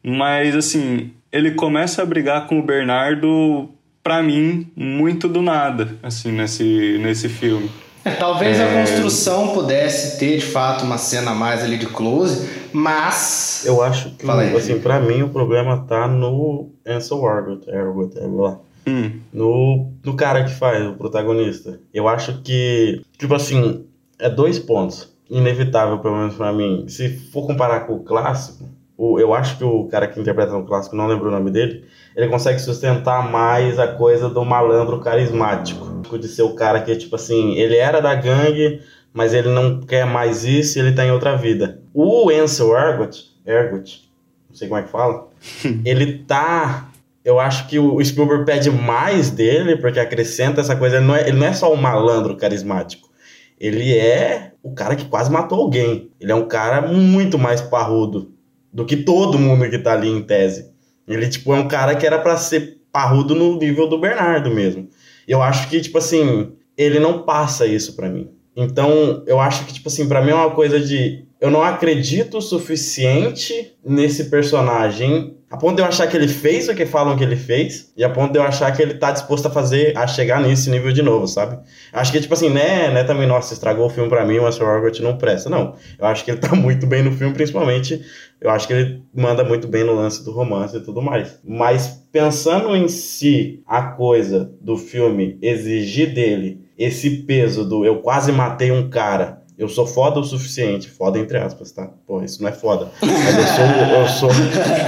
Mas assim, ele começa a brigar com o Bernardo, pra mim, muito do nada, assim, nesse, nesse filme. É, talvez a construção pudesse ter, de fato, uma cena a mais ali de close, mas... Eu acho que, Fala aí. assim, pra mim o problema tá no Ansel Elgort, Elgort, é lá. Hum, No, no cara que faz, o protagonista. Eu acho que, tipo assim, é dois pontos. Inevitável, pelo menos pra mim. Se for comparar com o clássico, o, eu acho que o cara que interpreta no clássico, não lembro o nome dele, ele consegue sustentar mais a coisa do malandro carismático. De ser o cara que, tipo assim, ele era da gangue, mas ele não quer mais isso e ele tá em outra vida. O Ansel Ergot, Ergot, não sei como é que fala, ele tá eu acho que o Spielberg pede mais dele, porque acrescenta essa coisa. Ele não é, ele não é só um malandro carismático. Ele é o cara que quase matou alguém. Ele é um cara muito mais parrudo do que todo mundo que tá ali em tese. Ele, tipo, é um cara que era pra ser parrudo no nível do Bernardo mesmo. Eu acho que, tipo assim, ele não passa isso pra mim. Então, eu acho que, tipo assim, pra mim é uma coisa de. Eu não acredito o suficiente nesse personagem a ponto de eu achar que ele fez o que falam que ele fez, e a ponto de eu achar que ele tá disposto a fazer, a chegar nesse nível de novo, sabe? Acho que, tipo assim, né, né também, nossa, estragou o filme pra mim, o Master Orgot não presta. Não, eu acho que ele tá muito bem no filme, principalmente, eu acho que ele manda muito bem no lance do romance e tudo mais. Mas, pensando em si, a coisa do filme exigir dele esse peso do eu quase matei um cara, eu sou foda o suficiente, foda entre aspas, tá? Pô, isso não é foda. Mas eu sou, eu sou,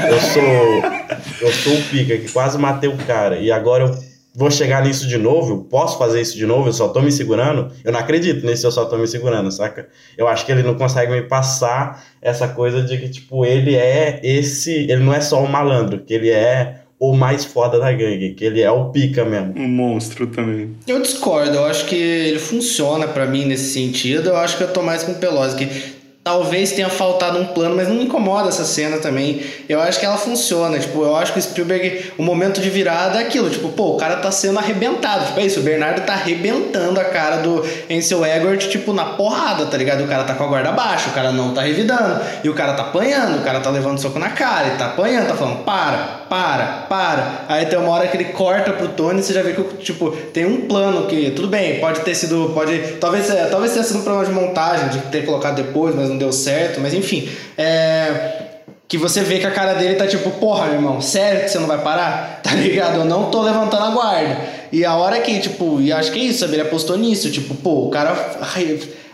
eu sou, eu sou o pica que quase matei o cara e agora eu vou chegar nisso de novo, eu posso fazer isso de novo, eu só tô me segurando. Eu não acredito nesse eu só tô me segurando, saca? Eu acho que ele não consegue me passar essa coisa de que, tipo, ele é esse, ele não é só um malandro, que ele é o mais foda da gangue, que ele é o pica mesmo. Um monstro também. Eu discordo, eu acho que ele funciona para mim nesse sentido. Eu acho que eu tô mais com o Pelosi, que Talvez tenha faltado um plano, mas não me incomoda essa cena também. Eu acho que ela funciona. Tipo, eu acho que o Spielberg, o momento de virada é aquilo. Tipo, pô, o cara tá sendo arrebentado. Tipo, é isso, o Bernardo tá arrebentando a cara do Ansel Egort, tipo, na porrada, tá ligado? O cara tá com a guarda baixa, o cara não tá revidando. E o cara tá apanhando, o cara tá levando soco na cara, ele tá apanhando, tá falando, para, para, para. Aí tem uma hora que ele corta pro Tony e você já vê que, tipo, tem um plano que, tudo bem, pode ter sido, pode, talvez, é, talvez tenha sido um problema de montagem, de ter colocado depois, mas não deu certo, mas enfim. É, que você vê que a cara dele tá tipo, porra, meu irmão, sério que você não vai parar? Tá ligado? Eu não tô levantando a guarda. E a hora que, tipo, e acho que é isso, sabe? Ele apostou nisso, tipo, pô, o cara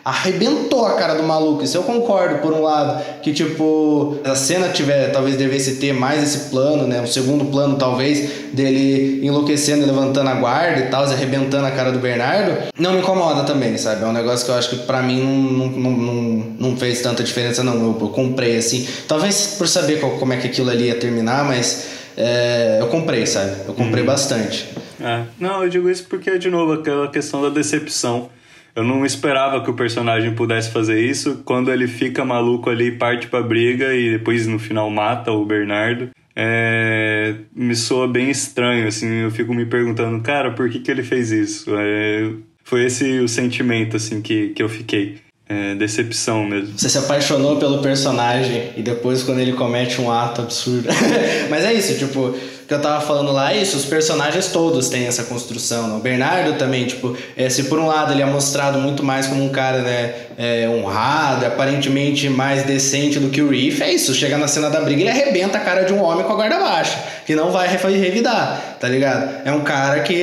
arrebentou a cara do maluco. Isso eu concordo, por um lado, que tipo, a cena tiver, talvez devesse ter mais esse plano, né? Um segundo plano, talvez, dele enlouquecendo e levantando a guarda e tal, e arrebentando a cara do Bernardo. Não me incomoda também, sabe? É um negócio que eu acho que pra mim não, não, não, não fez tanta diferença, não. Eu, eu comprei assim. Talvez por saber qual, como é que aquilo ali ia terminar, mas. É, eu comprei, sabe? Eu comprei uhum. bastante. É. Não, eu digo isso porque, de novo, aquela questão da decepção eu não esperava que o personagem pudesse fazer isso. Quando ele fica maluco ali, parte pra briga e depois no final mata o Bernardo. É, me soa bem estranho, assim, eu fico me perguntando, cara, por que, que ele fez isso? É, foi esse o sentimento, assim, que, que eu fiquei. É, decepção mesmo. Você se apaixonou pelo personagem e depois quando ele comete um ato absurdo. Mas é isso, tipo, que eu tava falando lá, é isso, os personagens todos têm essa construção. Né? O Bernardo também, tipo, é, se por um lado ele é mostrado muito mais como um cara, né, é, honrado, aparentemente mais decente do que o Reef, é isso, chega na cena da briga, ele arrebenta a cara de um homem com a guarda baixa, que não vai revidar, tá ligado? É um cara que,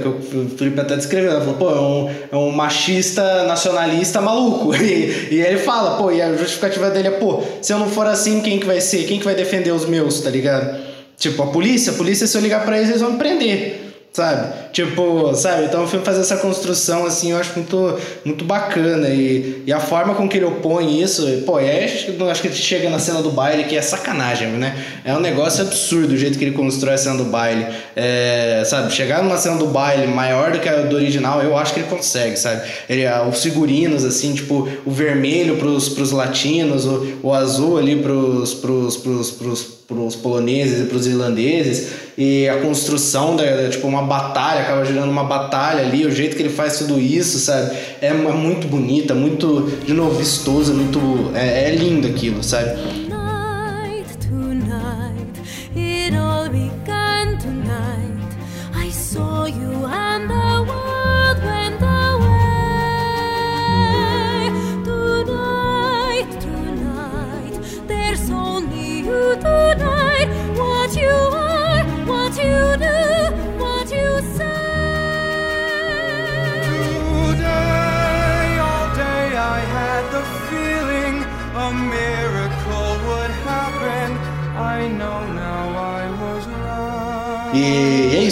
que o Felipe até descreveu, ele falou, pô, é um, é um machista nacionalista maluco. E, e ele fala, pô, e a justificativa dele é, pô, se eu não for assim, quem que vai ser? Quem que vai defender os meus, tá ligado? Tipo, a polícia, a polícia, se eu ligar pra eles, eles vão me prender sabe? Tipo, sabe? Então o filme faz essa construção, assim, eu acho muito, muito bacana. E, e a forma com que ele opõe isso, pô, é, acho que ele chega na cena do baile, que é sacanagem, né? É um negócio absurdo o jeito que ele constrói a cena do baile. É, sabe? Chegar numa cena do baile maior do que a do original, eu acho que ele consegue, sabe? Ele, os figurinos, assim, tipo, o vermelho pros, pros latinos, o, o azul ali pros, pros, pros, pros para os poloneses e para os irlandeses e a construção da, tipo uma batalha acaba gerando uma batalha ali o jeito que ele faz tudo isso sabe? É, é muito bonita muito de novo vistoso muito é, é lindo aquilo sabe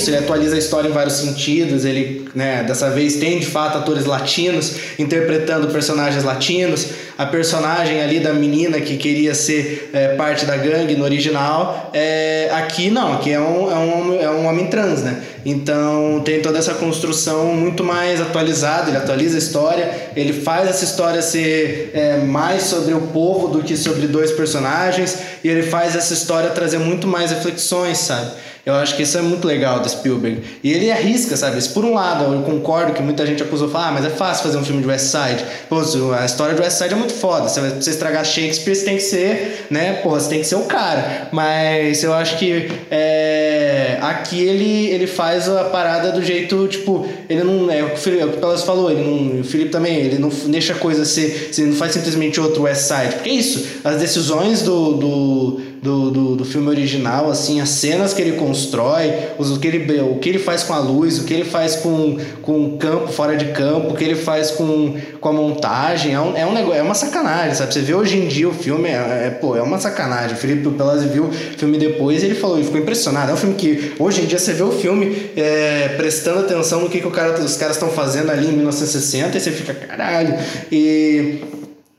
isso, ele atualiza a história em vários sentidos, ele, né, dessa vez tem de fato atores latinos interpretando personagens latinos, a personagem ali da menina que queria ser é, parte da gangue no original, é, aqui não, aqui é um, é, um, é um homem trans, né? Então tem toda essa construção muito mais atualizada, ele atualiza a história, ele faz essa história ser é, mais sobre o povo do que sobre dois personagens, e ele faz essa história trazer muito mais reflexões, sabe? Eu acho que isso é muito legal do Spielberg. E ele arrisca, sabe? Se por um lado eu concordo que muita gente acusou, fala, ah, mas é fácil fazer um filme de West Side. Pô, a história de West Side é muito foda. Se você estragar Shakespeare, você tem que ser, né? Porra, você tem que ser o cara. Mas eu acho que é, aqui ele, ele faz a parada do jeito, tipo, ele não. É o que o Pelas falou, ele não. O Felipe também, ele não deixa a coisa ser. Ele não faz simplesmente outro West Side. Porque é isso. As decisões do, do do, do, do, filme original, assim, as cenas que ele constrói, os, o, que ele, o que ele faz com a luz, o que ele faz com, com o campo fora de campo, o que ele faz com, com a montagem, é um, é um negócio, é uma sacanagem, sabe? Você vê hoje em dia o filme, é, é pô, é uma sacanagem. O Felipe Pelazzi viu o filme depois e ele falou, ele ficou impressionado. É um filme que, hoje em dia, você vê o filme é, prestando atenção no que, que o cara, os caras estão fazendo ali em 1960 e você fica, caralho. E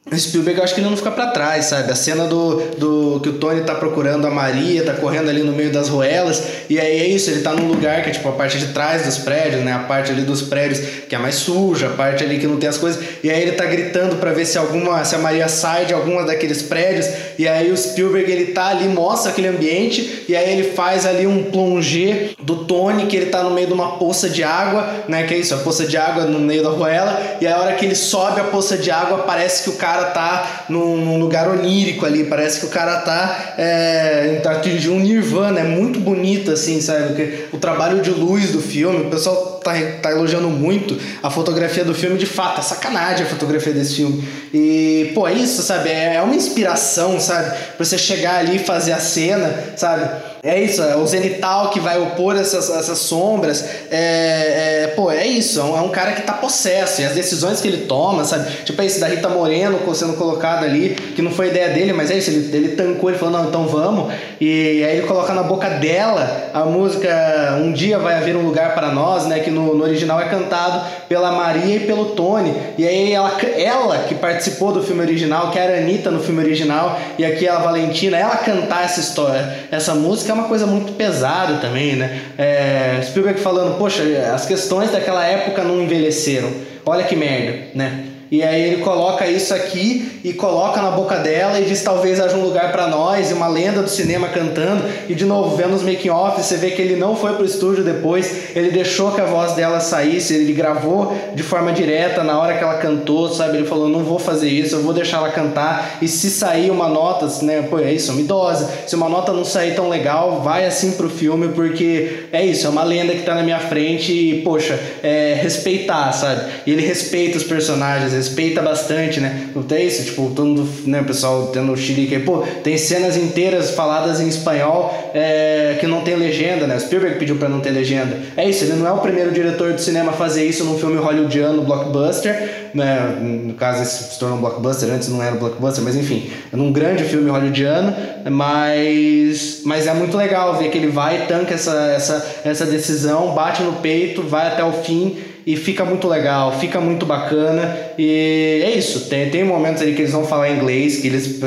o Spielberg, eu acho que ele não fica para trás, sabe? A cena do, do que o Tony tá procurando a Maria, tá correndo ali no meio das ruelas, e aí é isso, ele tá num lugar que é tipo a parte de trás dos prédios, né? A parte ali dos prédios que é mais suja, a parte ali que não tem as coisas, e aí ele tá gritando para ver se alguma, se a Maria sai de alguma daqueles prédios, e aí o Spielberg ele tá ali, mostra aquele ambiente, e aí ele faz ali um plongé do Tony, que ele tá no meio de uma poça de água, né? Que é isso, a poça de água no meio da ruela, e a hora que ele sobe a poça de água, parece que o cara cara tá num, num, lugar onírico ali, parece que o cara tá, é, atingindo um nirvana, é muito bonito assim, sabe? Porque o trabalho de luz do filme, o pessoal tá, tá elogiando muito a fotografia do filme, de fato, é sacanagem a fotografia desse filme. E, pô, é isso, sabe? É, é uma inspiração, sabe? Pra você chegar ali e fazer a cena, sabe? É isso, é o zenital que vai opor essas, essas sombras. É, é, pô, é isso, é um, é um, cara que tá possesso. E as decisões que ele toma, sabe? Tipo, é esse da Rita Moreno sendo colocado ali, que não foi ideia dele, mas é isso, ele, ele tancou, ele falou, não, então vamos. E aí ele coloca na boca dela a música Um Dia Vai Haver um Lugar para Nós, né? Que no, no original é cantado pela Maria e pelo Tony. E aí ela, ela que participou do filme original, que era a Anitta no filme original, e aqui a Valentina, ela cantar essa história, essa música é uma coisa muito pesada também, né? É, Spielberg falando, poxa, as questões daquela época não envelheceram. Olha que merda, né? E aí ele coloca isso aqui e coloca na boca dela e diz talvez haja um lugar para nós, e uma lenda do cinema cantando. E de novo, vendo os making off, você vê que ele não foi pro estúdio depois, ele deixou que a voz dela saísse, ele gravou de forma direta na hora que ela cantou, sabe? Ele falou: "Não vou fazer isso, eu vou deixar ela cantar e se sair uma nota, né, pô, é isso, é uma idosa. Se uma nota não sair tão legal, vai assim pro filme porque é isso, é uma lenda que tá na minha frente e poxa, é respeitar, sabe? E ele respeita os personagens respeita bastante, né? Não tem isso, tipo, todo mundo, né, o pessoal tendo o Chile que, pô, tem cenas inteiras faladas em espanhol é, que não tem legenda, né? O Spielberg pediu para não ter legenda. É isso, ele não é o primeiro diretor de cinema a fazer isso num filme hollywoodiano, blockbuster, né? No caso, esse se tornou um blockbuster, antes não era um blockbuster, mas enfim, num grande filme hollywoodiano, mas, mas é muito legal ver que ele vai, tanca essa, essa, essa decisão, bate no peito, vai até o fim e fica muito legal, fica muito bacana e é isso. Tem, tem momentos ali que eles vão falar inglês, que eles.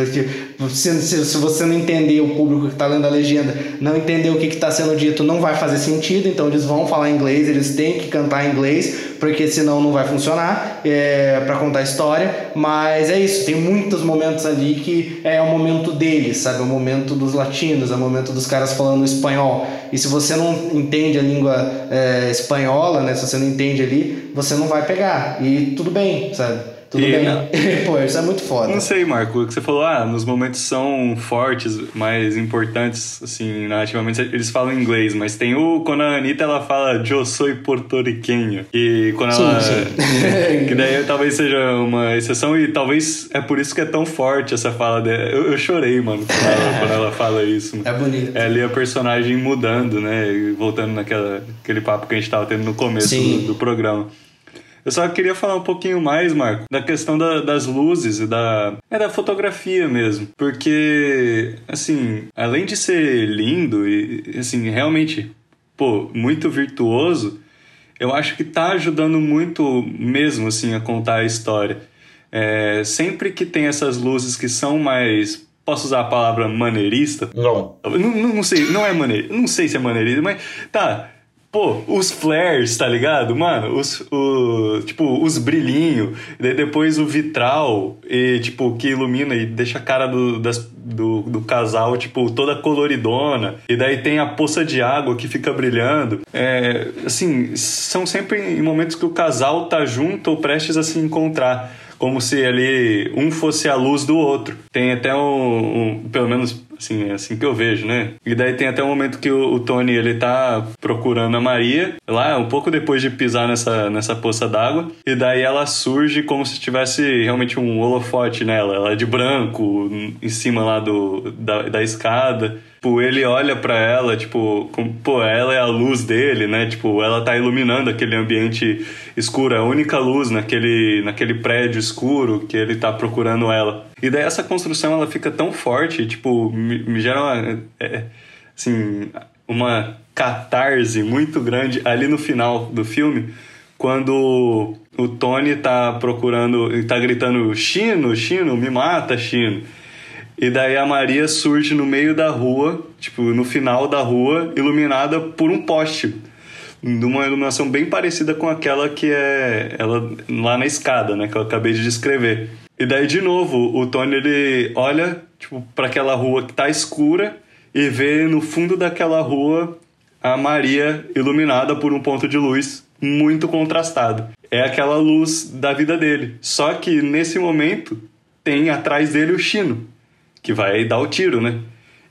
Se, se, se você não entender o público que está lendo a legenda, não entender o que está sendo dito, não vai fazer sentido, então eles vão falar inglês, eles têm que cantar inglês, porque senão não vai funcionar é, para contar a história. Mas é isso, tem muitos momentos ali que é o momento deles, sabe? É o momento dos latinos, é o momento dos caras falando espanhol. E se você não entende a língua é, espanhola, né? Se você não entende ali, você não vai pegar. E tudo bem, sabe? Tudo e, bem. Pô, isso é muito foda. Não sei, Marco, o que você falou, ah, nos momentos são fortes, mais importantes, assim, narrativamente, eles falam inglês, mas tem o, quando a Anitta, ela fala, eu sou porto-riquenho, e quando sim, ela... Sim. que daí talvez seja uma exceção, e talvez é por isso que é tão forte essa fala dela. Eu, eu chorei, mano, quando ela, quando ela fala isso. É bonito. É ali a personagem mudando, né, voltando naquela, aquele papo que a gente tava tendo no começo do, do programa. Eu só queria falar um pouquinho mais, Marco, da questão da, das luzes e da, é, da fotografia mesmo. Porque, assim, além de ser lindo e, assim, realmente, pô, muito virtuoso, eu acho que tá ajudando muito mesmo, assim, a contar a história. É, sempre que tem essas luzes que são mais Posso usar a palavra maneirista? Não. Não, não, não sei, não é maneirista. Não sei se é maneirista, mas tá. Pô, os flares, tá ligado? Mano, os, o, tipo, os brilhinhos, depois o vitral, e, tipo, que ilumina e deixa a cara do, das, do, do casal, tipo, toda coloridona. E daí tem a poça de água que fica brilhando. É, assim, são sempre em momentos que o casal tá junto ou prestes a se encontrar. Como se ali um fosse a luz do outro. Tem até um, um pelo menos Assim, é assim que eu vejo, né? E daí tem até um momento que o, o Tony, ele tá procurando a Maria, lá um pouco depois de pisar nessa, nessa poça d'água, e daí ela surge como se tivesse realmente um holofote nela. Ela é de branco, em cima lá do, da, da escada. Tipo, ele olha para ela, tipo, com, pô, ela é a luz dele, né? Tipo, ela tá iluminando aquele ambiente escuro, é a única luz naquele, naquele prédio escuro que ele tá procurando ela. E daí essa construção, ela fica tão forte, tipo, me, me gera uma, é, assim, uma catarse muito grande ali no final do filme, quando o Tony tá procurando, tá gritando Chino, Chino, me mata, Chino. E daí a Maria surge no meio da rua, tipo, no final da rua, iluminada por um poste. Numa iluminação bem parecida com aquela que é ela lá na escada, né, que eu acabei de descrever. E daí de novo, o Tony ele olha, tipo, para aquela rua que tá escura e vê no fundo daquela rua a Maria iluminada por um ponto de luz muito contrastado. É aquela luz da vida dele. Só que nesse momento tem atrás dele o Chino que vai dar o tiro, né?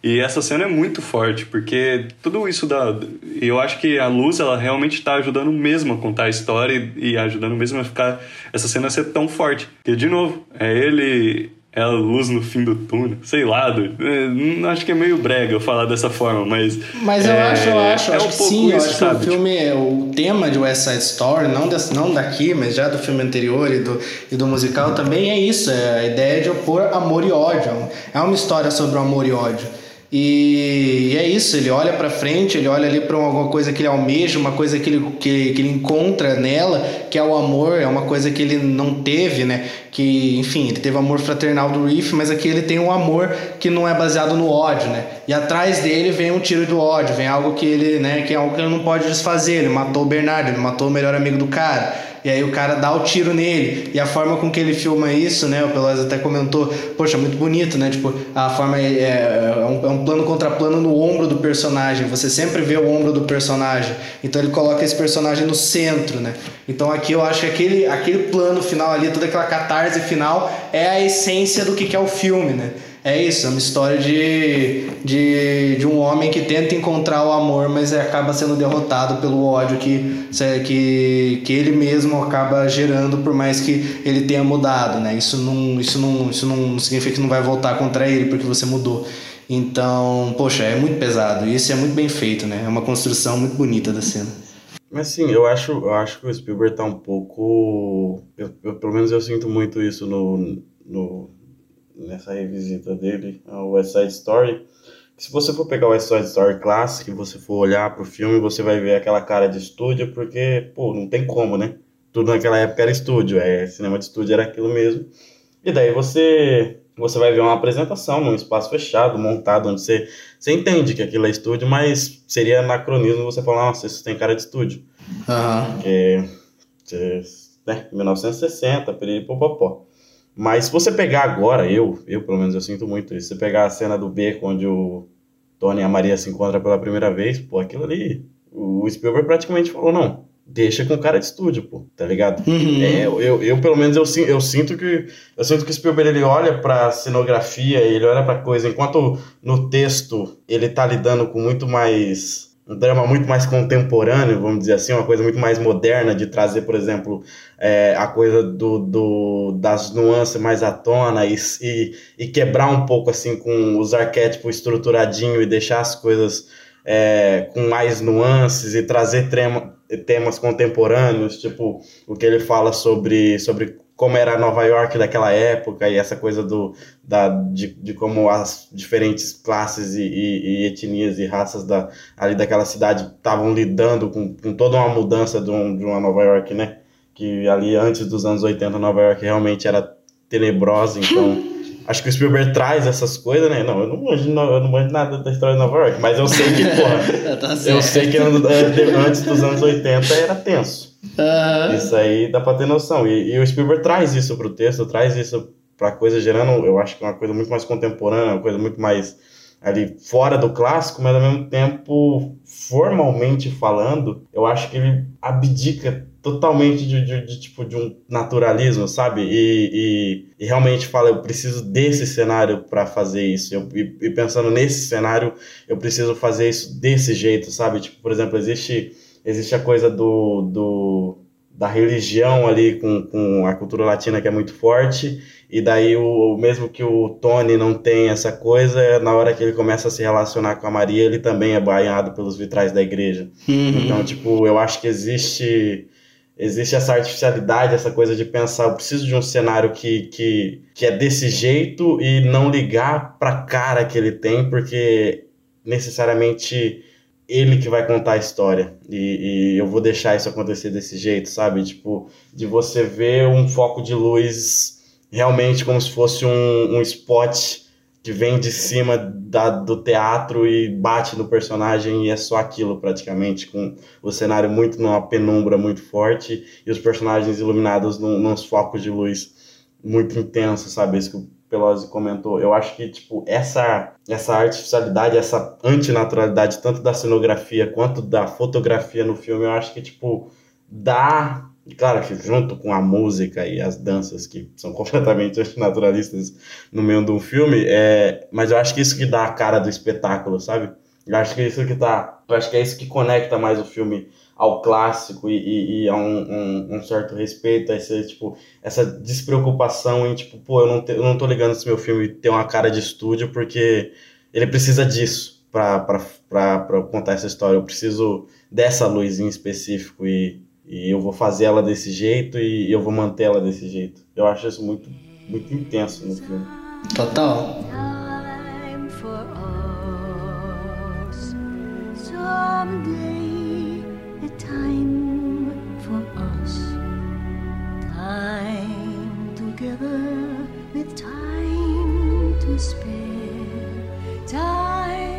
E essa cena é muito forte, porque tudo isso dá. Eu acho que a luz, ela realmente está ajudando mesmo a contar a história e, e ajudando mesmo a ficar. Essa cena ser tão forte. E, de novo, é ele é a luz no fim do túnel, sei lá, do, é, acho que é meio brega eu falar dessa forma, mas. Mas eu é, acho, eu acho, é acho um que sim, isso, eu acho sabe? que o filme, é o tema de West Side Story, não, desse, não daqui, mas já do filme anterior e do, e do musical também é isso, é a ideia de opor amor e ódio. É uma história sobre o amor e ódio. E, é isso, ele olha para frente, ele olha ali para alguma coisa que ele almeja, uma coisa que ele, que, que ele encontra nela, que é o amor, é uma coisa que ele não teve, né? Que, enfim, ele teve amor fraternal do Reef, mas aqui ele tem um amor que não é baseado no ódio, né? E atrás dele vem um tiro do ódio, vem algo que ele, né, que é algo que ele não pode desfazer. Ele matou o Bernardo, ele matou o melhor amigo do cara e aí o cara dá o tiro nele. E a forma com que ele filma isso, né? O Pelosi até comentou, poxa, muito bonito, né? Tipo, a forma é, é, é, um, é um plano contra plano no ombro do personagem. Você sempre vê o ombro do personagem. Então ele coloca esse personagem no centro, né? Então aqui eu acho que aquele, aquele plano final ali, toda aquela catarse final, é a essência do que, que é o filme, né? É isso, é uma história de, de, de um homem que tenta encontrar o amor, mas acaba sendo derrotado pelo ódio que, que, que ele mesmo acaba gerando, por mais que ele tenha mudado, né? Isso não, isso, não, isso não significa que não vai voltar contra ele porque você mudou. Então, poxa, é muito pesado. E isso é muito bem feito, né? É uma construção muito bonita da cena. Mas sim, eu acho, eu acho que o Spielberg tá um pouco. Eu, eu, pelo menos eu sinto muito isso no, no, nessa revisita dele ao West Side Story. Se você for pegar o West Side Story clássico e você for olhar pro filme, você vai ver aquela cara de estúdio, porque, pô, não tem como, né? Tudo naquela época era estúdio, é, cinema de estúdio era aquilo mesmo. E daí você você vai ver uma apresentação num espaço fechado, montado, onde você, você entende que aquilo é estúdio, mas seria anacronismo você falar, nossa, isso tem cara de estúdio. Uhum. Porque, né, 1960, piripopopó. Mas se você pegar agora, eu, eu pelo menos eu sinto muito isso. Se você pegar a cena do beco onde o Tony e a Maria se encontram pela primeira vez, pô, aquilo ali, o Spielberg praticamente falou, não, deixa com cara de estúdio, pô, tá ligado? Uhum. É, eu, eu, pelo menos, eu, eu sinto que eu sinto que o Spielberg, ele olha pra cenografia, ele olha pra coisa, enquanto no texto ele tá lidando com muito mais um drama muito mais contemporâneo, vamos dizer assim, uma coisa muito mais moderna de trazer, por exemplo, é, a coisa do, do, das nuances mais à tona e, e, e, quebrar um pouco assim com os arquétipos estruturadinho e deixar as coisas é, com mais nuances e trazer trema, temas contemporâneos, tipo o que ele fala sobre, sobre como era Nova York daquela época e essa coisa do, da, de, de como as diferentes classes e, e, e, etnias e raças da, ali daquela cidade estavam lidando com, com toda uma mudança de, um, de uma Nova York, né? Que ali antes dos anos 80 Nova York realmente era tenebrosa, então acho que o Spielberg traz essas coisas, né? Não, eu não manjo, eu não manjo nada da história de Nova York, mas eu sei que, porra, tá eu sei que antes dos anos 80 era tenso. Uhum. Isso aí dá pra ter noção. E, e o Spielberg traz isso pro texto, traz isso pra coisa gerando, eu acho que uma coisa muito mais contemporânea, uma coisa muito mais ali fora do clássico, mas ao mesmo tempo, formalmente falando, eu acho que ele abdica totalmente de, de, de tipo de um naturalismo, sabe? E, e, e, realmente fala, eu preciso desse cenário para fazer isso. Eu, e, e, pensando nesse cenário, eu preciso fazer isso desse jeito, sabe? Tipo, por exemplo, existe existe a coisa do, do da religião ali com, com a cultura latina que é muito forte e daí o mesmo que o Tony não tem essa coisa na hora que ele começa a se relacionar com a Maria ele também é banhado pelos vitrais da igreja uhum. então tipo eu acho que existe existe essa artificialidade essa coisa de pensar eu preciso de um cenário que, que, que é desse jeito e não ligar para cara que ele tem porque necessariamente ele que vai contar a história. E, e, eu vou deixar isso acontecer desse jeito, sabe? Tipo, de você ver um foco de luz realmente como se fosse um, um spot que vem de cima da, do teatro e bate no personagem e é só aquilo praticamente, com o cenário muito numa penumbra muito forte e os personagens iluminados num, nos focos de luz muito intensos, sabe? Isso que Pelosi comentou. Eu acho que, tipo, essa, essa artificialidade, essa antinaturalidade, tanto da cenografia quanto da fotografia no filme, eu acho que, tipo, dá claro que junto com a música e as danças que são completamente naturalistas no meio de um filme, é, mas eu acho que isso que dá a cara do espetáculo, sabe? Eu acho que é isso que tá, eu acho que é isso que conecta mais o filme ao clássico e, e, e a um, um, um, certo respeito, a esse, tipo, essa despreocupação em tipo, pô, eu não, te, eu não tô ligando se meu filme tem uma cara de estúdio porque ele precisa disso para contar essa história. Eu preciso dessa luz em específico e e eu vou fazer ela desse jeito e eu vou manter ela desse jeito. Eu acho isso muito, muito intenso no filme. Total. time for us. Time together with time to spare. Time.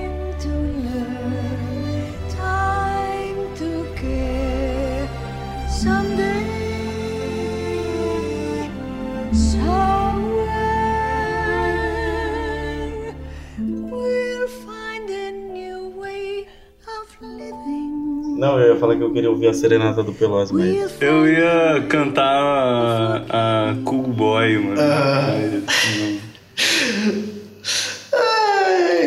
Não, eu ia falar que eu queria ouvir a serenata do Pelosi, mas. Eu ia cantar a, a Cool Boy, mano. Ah.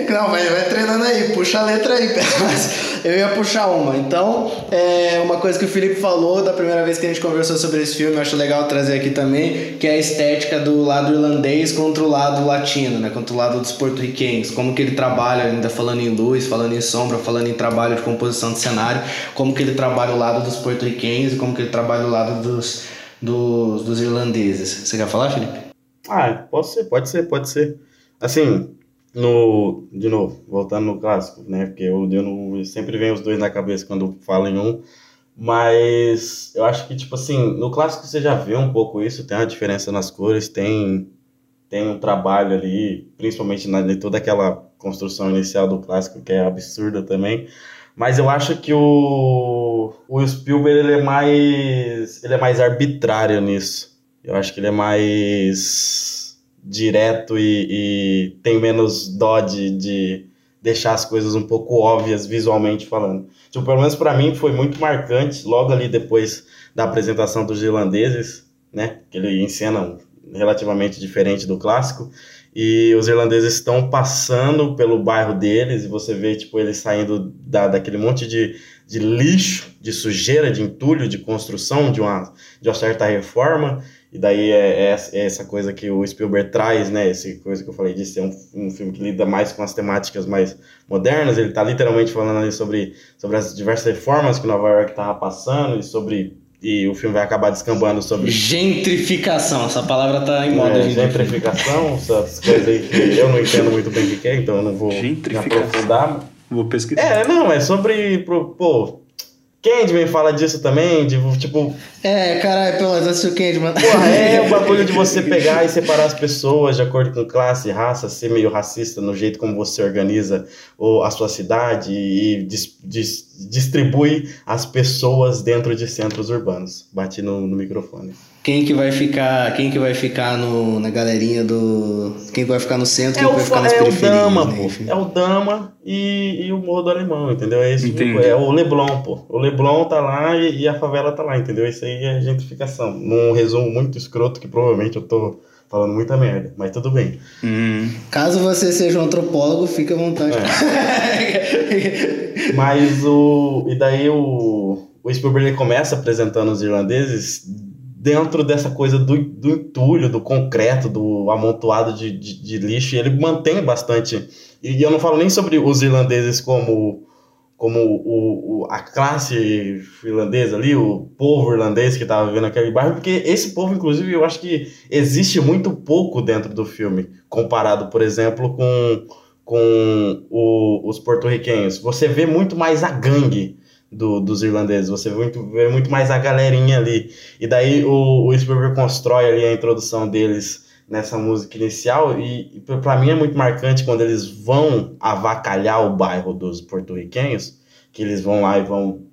Não, vai, vai treinando aí, puxa a letra aí, Pelosi. Eu ia puxar uma. Então, é uma coisa que o Felipe falou da primeira vez que a gente conversou sobre esse filme, eu acho legal trazer aqui também, que é a estética do lado irlandês contra o lado latino, né? Contra o lado dos porto-riquenhos. Como que ele trabalha, ainda falando em luz, falando em sombra, falando em trabalho de composição de cenário, como que ele trabalha o lado dos porto-riquenhos e como que ele trabalha o lado dos, dos, dos irlandeses. Você quer falar, Felipe? Ah, pode ser, pode ser, pode ser. Assim, no, de novo, voltando no clássico, né? Porque eu, eu, não, sempre vem os dois na cabeça quando falo em um. Mas eu acho que, tipo assim, no clássico você já vê um pouco isso, tem uma diferença nas cores, tem, tem um trabalho ali, principalmente na, de toda aquela construção inicial do clássico, que é absurda também. Mas eu acho que o, o Spielberg ele é mais ele é mais arbitrário nisso. Eu acho que ele é mais direto e, e tem menos dó de, de, deixar as coisas um pouco óbvias visualmente falando. Tipo, pelo menos para mim foi muito marcante, logo ali depois da apresentação dos irlandeses, né? Que ele encena um, relativamente diferente do clássico. E os irlandeses estão passando pelo bairro deles e você vê, tipo, eles saindo da, daquele monte de, de lixo, de sujeira, de entulho, de construção, de uma, de uma certa reforma e daí é, é, é, essa coisa que o Spielberg traz, né? Essa coisa que eu falei de ser um, um filme que lida mais com as temáticas mais modernas. Ele está literalmente falando ali sobre, sobre as diversas reformas que Nova York estava passando e sobre e o filme vai acabar descambando sobre gentrificação. Essa palavra está em moda. É, gentrificação, essas coisas aí que eu não entendo muito bem o que é, então eu não vou me aprofundar. Vou pesquisar. É, não, é sobre pô, Candyman fala disso também, de tipo. É, caralho, pelo menos assistiu Candyman. Porra, é o bagulho de você pegar e separar as pessoas de acordo com classe, raça, ser meio racista no jeito como você organiza ou a sua cidade e dis, dis, distribui as pessoas dentro de centros urbanos. Bati no, no microfone. Quem que vai ficar, quem que vai ficar no, na galerinha do. Quem vai ficar no centro, quem é vai ficar nas é periferias. O Dama, né? pô. É o Dama e, e o Morro do Alemão, entendeu? É, isso, é o Leblon, pô. O Leblon tá lá e, e, a favela tá lá, entendeu? Isso aí é gentrificação. Num resumo muito escroto, que provavelmente eu tô falando muita merda, mas tudo bem. Hum. Caso você seja um antropólogo, fique à vontade. É. mas o. E daí o. O Spielberg começa apresentando os irlandeses dentro dessa coisa do, do entulho, do concreto, do amontoado de, de, de lixo, ele mantém bastante. E eu não falo nem sobre os irlandeses como como o, o, a classe irlandesa ali, o povo irlandês que estava vivendo naquele bairro, porque esse povo, inclusive, eu acho que existe muito pouco dentro do filme, comparado, por exemplo, com, com o, os porto-riquenhos. Você vê muito mais a gangue do, dos irlandeses, você vê muito, vê muito mais a galerinha ali. E daí o, o Spielberg constrói ali a introdução deles nessa música inicial e, e para mim é muito marcante quando eles vão avacalhar o bairro dos porto-riquenhos, que eles vão lá e vão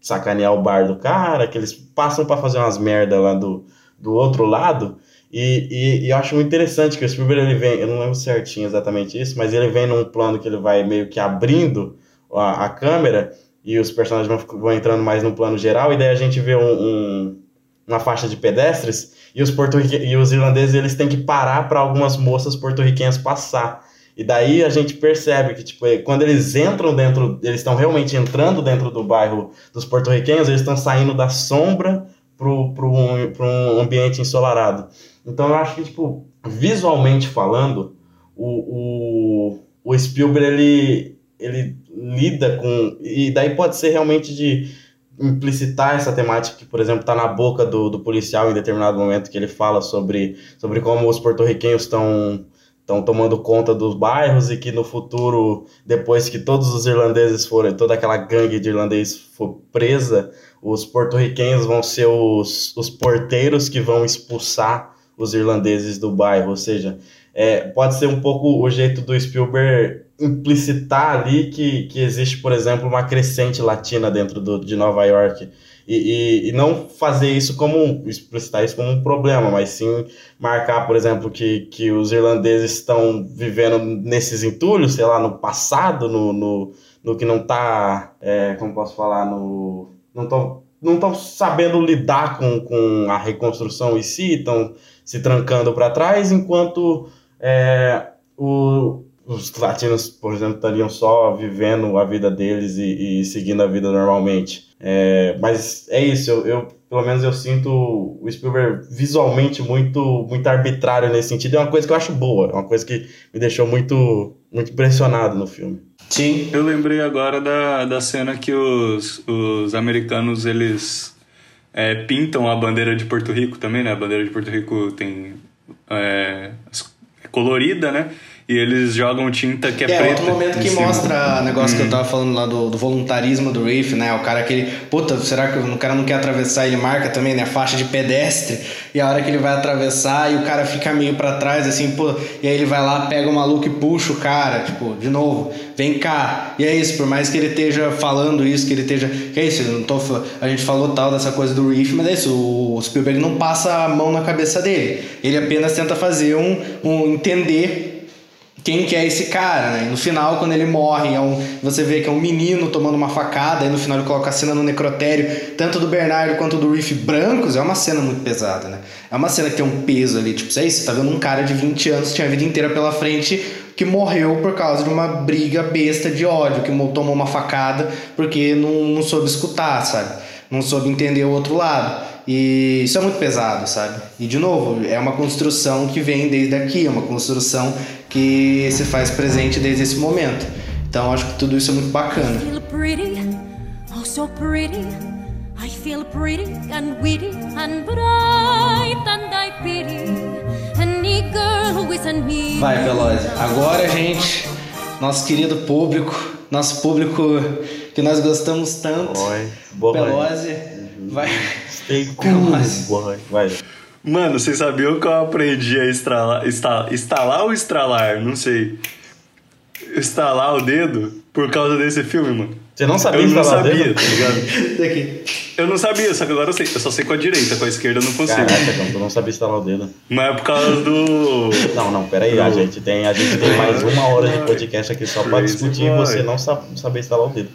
sacanear o bar do cara, que eles passam para fazer umas merda lá do, do outro lado. E, e, e, eu acho muito interessante que o Spielberg ele vem, eu não lembro certinho exatamente isso, mas ele vem num plano que ele vai meio que abrindo a, a câmera e os personagens vão, vão entrando mais no plano geral, e daí a gente vê um, um uma faixa de pedestres e os, e os irlandeses eles têm que parar para algumas moças porto-riquenhas passar. E daí a gente percebe que, tipo, quando eles entram dentro, eles estão realmente entrando dentro do bairro dos porto-riquenhos, eles estão saindo da sombra para um, um ambiente ensolarado. Então eu acho que, tipo, visualmente falando, o, o, o Spielberg, ele, ele lida com... E daí pode ser realmente de implicitar essa temática que, por exemplo, está na boca do, do policial em determinado momento que ele fala sobre, sobre como os porto-riquenhos estão estão tomando conta dos bairros e que no futuro, depois que todos os irlandeses forem, toda aquela gangue de irlandês for presa, os porto-riquenhos vão ser os, os porteiros que vão expulsar os irlandeses do bairro. Ou seja, é, pode ser um pouco o jeito do Spielberg implicitar ali que, que existe, por exemplo, uma crescente latina dentro do, de Nova York. E, e, e, não fazer isso como explicitar isso como um problema, mas sim marcar, por exemplo, que, que os irlandeses estão vivendo nesses entulhos, sei lá, no passado, no, no, no que não está, é, como posso falar, no não estão não estão sabendo lidar com, com a reconstrução em si, estão se trancando para trás, enquanto é, o, os latinos, por exemplo, estariam só vivendo a vida deles e, e seguindo a vida normalmente. É, mas é isso, eu, eu, pelo menos eu sinto o Spielberg visualmente muito, muito arbitrário nesse sentido. É uma coisa que eu acho boa, é uma coisa que me deixou muito, muito impressionado no filme. Sim. Eu lembrei agora da, da cena que os, os americanos eles é, pintam a bandeira de Porto Rico também, né? A bandeira de Porto Rico tem é, é colorida, né? E eles jogam tinta que é, é preta. É outro momento que cima. mostra o negócio hum. que eu tava falando lá do, do voluntarismo do Reef, né? O cara que ele. Puta, será que o cara não quer atravessar? Ele marca também, né? Faixa de pedestre. E a hora que ele vai atravessar e o cara fica meio para trás, assim, pô. E aí ele vai lá, pega o maluco e puxa o cara, tipo, de novo, vem cá. E é isso, por mais que ele esteja falando isso, que ele esteja. Que é isso, não tô, a gente falou tal dessa coisa do Reef, mas é isso, o Spielberg não passa a mão na cabeça dele. Ele apenas tenta fazer um, um entender quem que é esse cara, né? E no final, quando ele morre, é um, você vê que é um menino tomando uma facada, e no final ele coloca a cena no necrotério, tanto do Bernardo quanto do Riff brancos, é uma cena muito pesada, né? É uma cena que tem um peso ali, tipo, você tá vendo um cara de 20 anos, tinha a vida inteira pela frente, que morreu por causa de uma briga besta de ódio, que tomou uma facada porque não, não soube escutar, sabe? Não soube entender o outro lado. E isso é muito pesado, sabe? E de novo, é uma construção que vem desde aqui, é uma construção que se faz presente desde esse momento. Então acho que tudo isso é muito bacana. Vai, Veloz. Agora, gente, nosso querido público, nosso público que nós gostamos tanto, Oi. Boa Pelosi, vai Stay cool, Vai. Mano, vocês sabiam que eu aprendi a estralar, instalar, instalar ou estralar? Não sei. Instalar o dedo por causa desse filme, mano. Você não sabia Eu não sabia, tá ligado? eu não sabia, só que agora eu sei. Eu só sei com a direita, com a esquerda eu não consigo. Caraca, então tu não sabia instalar o dedo. Mas é por causa do. Não, não, peraí, do... a gente tem, a gente tem mais uma hora de podcast aqui só pra discutir e você não saber instalar o dedo.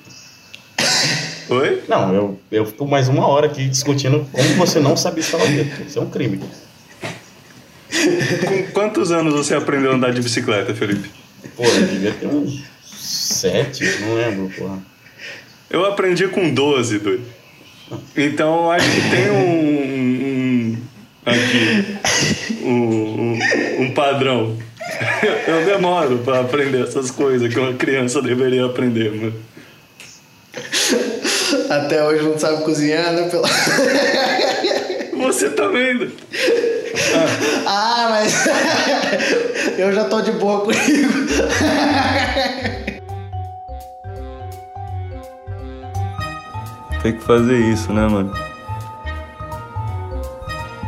Oi? Não, eu, eu fico mais uma hora aqui discutindo como você não sabe instalar o dedo. Isso é um crime. Com quantos anos você aprendeu a andar de bicicleta, Felipe? Pô, eu devia ter uns sete, não lembro, porra. Eu aprendi com 12, doido. Então acho que tem um. um aqui. Um, um, um padrão. Eu demoro para aprender essas coisas que uma criança deveria aprender, mano. Até hoje não sabe cozinhar, né? Pela... Você também, né? ah, mas eu já tô de boa comigo. Tem que fazer isso, né, mano?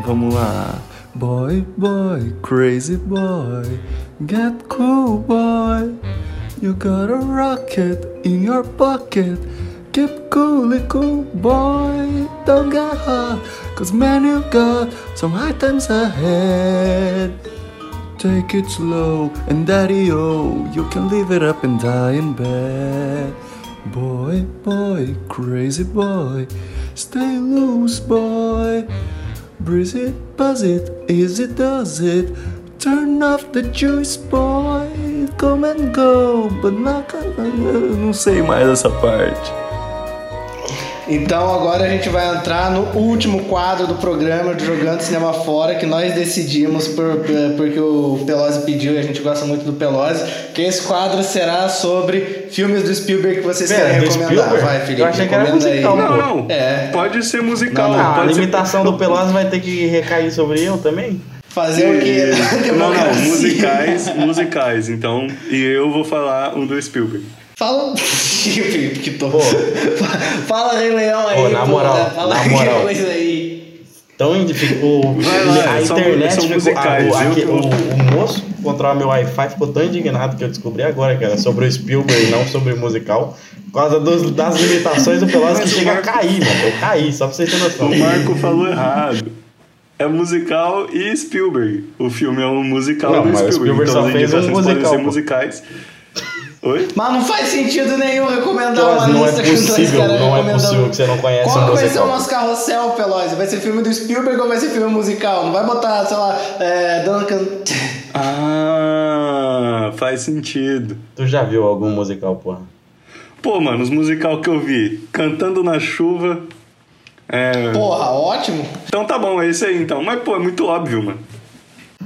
Vamos lá. Boy, boy, crazy boy, get cool, boy. You got a rocket in your pocket. Keep cool, cool, boy. Don't get hot, cause man, you got some high times ahead. Take it slow, and daddy, oh, you can live it up and die in bed. Boy, boy, crazy boy, stay loose, boy. Breeze it, buzz it, easy does it. Turn off the juice, boy. Come and go, but not gonna. Não sei mais essa. Então agora a gente vai entrar no último quadro do programa de Jogando Cinema Fora, que nós decidimos por, por- porque o Pelosi pediu e a gente gosta muito do Pelosi, que esse quadro será sobre filmes do Spielberg que vocês Pera, querem do recomendar. Spielberg? Vai, Felipe, Eu achei que era recomenda aí. musical, Não, não. É. Pode ser musical. Não, não, a ser- limitação do Pelosi vai ter que recair sobre eu também? Fazer o quê? Não, não, musicais, musicais. Então, e eu vou falar um do Spielberg. Fala. Felipe, que tô. Pô. Fala Rei Leão aí. Pô, na pô, moral, né? Fala na que moral. coisa aí. Então. Vai lá, a internet ficou. musicais, a- o, aqui- o, o moço que controla meu Wi-Fi ficou tão indignado que eu descobri agora que era sobre o Spielberg e não sobre o musical. Por causa dos- das limitações do Pelosi que o chega a cair, mano. Eu caí, só pra vocês terem noção. O Marco falou errado. É musical e Spielberg. O filme é um musical Não, do mas o Spielberg. Spielberg então só as fez indicações podem musical, ser pô. Oi? Mas não faz sentido nenhum recomendar Pelosi, uma é lista com dois possível, caras não é possível que você não conhece Qual um que vai ser o nosso carrossel, Pelosi? Vai ser filme do Spielberg ou vai ser filme musical? Não vai botar, sei lá, é, Duncan... Ah, faz sentido. Tu já viu algum musical, porra? Pô, mano, os musical que eu vi, Cantando na Chuva. É... Porra, ótimo. Então tá bom, é isso aí então. Mas, pô, é muito óbvio, mano.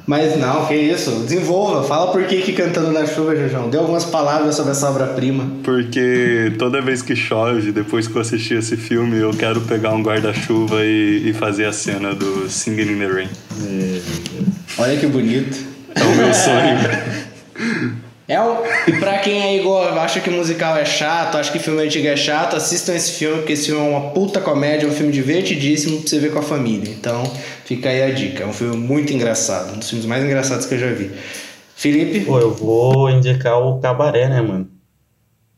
Mas não, que isso. Desenvolva. Fala por que que Cantando na Chuva, Jujão. Dê algumas palavras sobre essa obra-prima. Porque toda vez que chove, depois que eu assisti esse filme, eu quero pegar um guarda-chuva e, e fazer a cena do Singing in the Rain. Olha que bonito. É o meu sonho. É um, pra quem é igual, acha que musical é chato, acha que filme antigo é chato, assistam esse filme, porque esse filme é uma puta comédia, é um filme divertidíssimo pra você ver com a família. Então, fica aí a dica. É um filme muito engraçado, um dos filmes mais engraçados que eu já vi. Felipe? Pô, eu vou indicar o Cabaré, né, mano?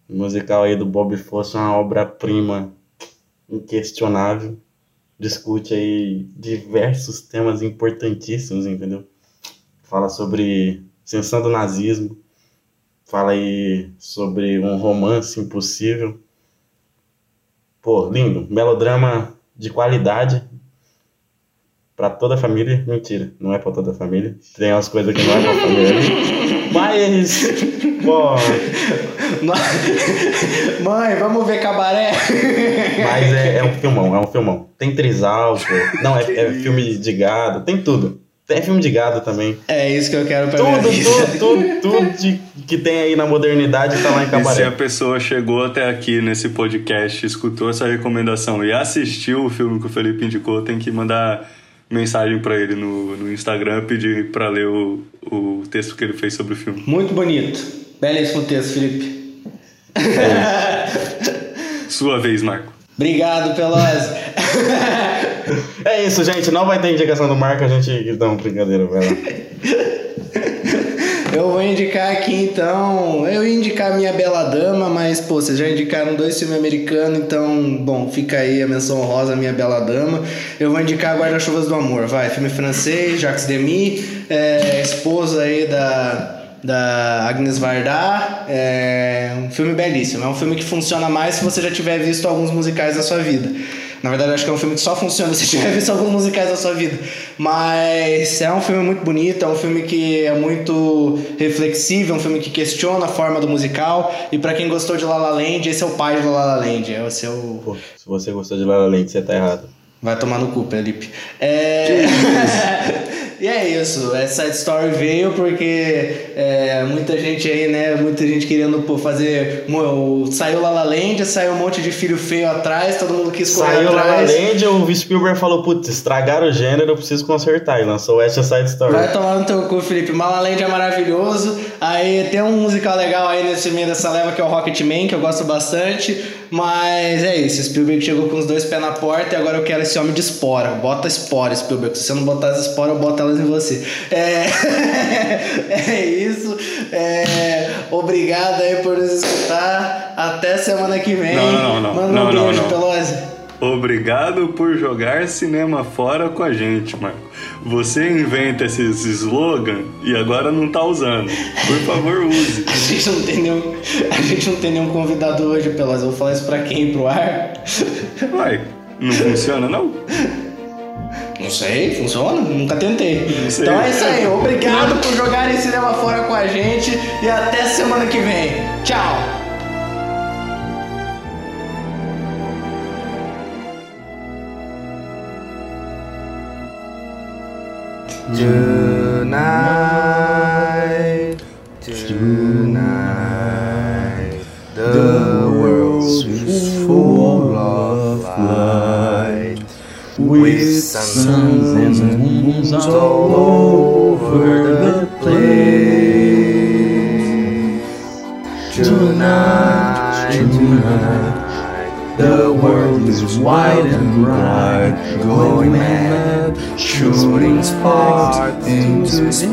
O musical aí do Bob Fosse uma obra-prima inquestionável. Discute aí diversos temas importantíssimos, entendeu? Fala sobre ascensão do nazismo. Fala aí sobre um romance impossível. Pô, lindo. Melodrama de qualidade. Pra toda a família. Mentira, não é pra toda a família. Tem umas coisas que não é pra família. Mas, pô, Mãe, vamos ver cabaré? mas é, é um filmão, é um filmão. Tem trisal, pô. Não, é, é filme de gado, tem tudo. Tem filme de gado também. É isso que eu quero pra minha Tudo, vida. tudo, tudo, tudo de- que tem aí na modernidade tá lá em E se Cabaré. a pessoa chegou até aqui nesse podcast, escutou essa recomendação e assistiu o filme que o Felipe indicou, tem que mandar mensagem pra ele no, no Instagram pedir pra ler o, o texto que ele fez sobre o filme. Muito bonito. Belíssimo texto, Felipe. Sua vez, Marco. Obrigado, Pelosi. É isso, gente. Não vai ter indicação do Marco, a gente. Não, brincadeira, vai lá. Eu vou indicar aqui então. Eu ia indicar Minha Bela Dama, mas pô, vocês já indicaram dois filmes americanos, então, bom, fica aí a menção rosa Minha Bela Dama. Eu vou indicar Guarda-Chuvas do Amor, vai, filme francês, Jacques Demy, é, esposa aí da. Da Agnes Varda, é um filme belíssimo. É um filme que funciona mais se você já tiver visto alguns musicais na sua vida. Na verdade, acho que é um filme que só funciona se tiver visto alguns musicais na sua vida. Mas é um filme muito bonito, é um filme que é muito reflexivo, é um filme que questiona a forma do musical. E pra quem gostou de La La Land, esse é o pai de La La Land. É o... Pô, se você gostou de La La Land, você tá errado. Vai tomar no cu, Felipe. É... e é isso. Essa side story veio porque é, muita gente aí, né? Muita gente querendo pô, fazer. Saiu La La Land, saiu um monte de filho feio atrás, todo mundo quis correr Saiu atrás. Land, o Spielberg falou, putz, estragaram o gênero, eu preciso consertar. E lançou West Side Story. Vai tomar no teu cu, Felipe. La La Land é maravilhoso. Aí tem um musical legal aí nesse meio dessa leva que é o Rocketman, que eu gosto bastante. Mas é isso, Spielberg chegou com os dois pés na porta e agora eu quero esse homem de espora. Bota espora, Spielberg. Se você não botar as esporas, eu boto elas em você. É, é isso. É... Obrigado aí por nos escutar. Até semana que vem. Não, não, não. Manda um Não, não, beijo, não. Pelosi. Obrigado por jogar cinema fora com a gente, Marco. Você inventa esses slogan e agora não tá usando. Por favor, use. A gente não tem nenhum, a gente não tem nenhum convidado hoje, Pelosi. Eu vou falar isso pra quem? Pro ar? Vai, não funciona não? Não sei, funciona? Nunca tentei. Então é isso aí. Obrigado por jogarem cinema fora com a gente e até semana que vem. Tchau! Tonight, tonight, the world is full of light, with suns and moons all over the place. Tonight, tonight, the world is wide and bright, going mad, shooting sparks into space.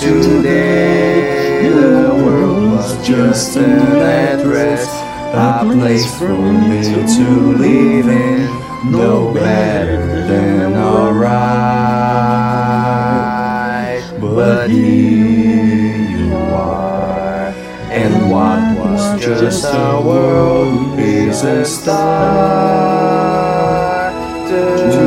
Today, the world was just an address, a place for me to live in, no better than alright. But here you are, and what was just a world is a star. sisters.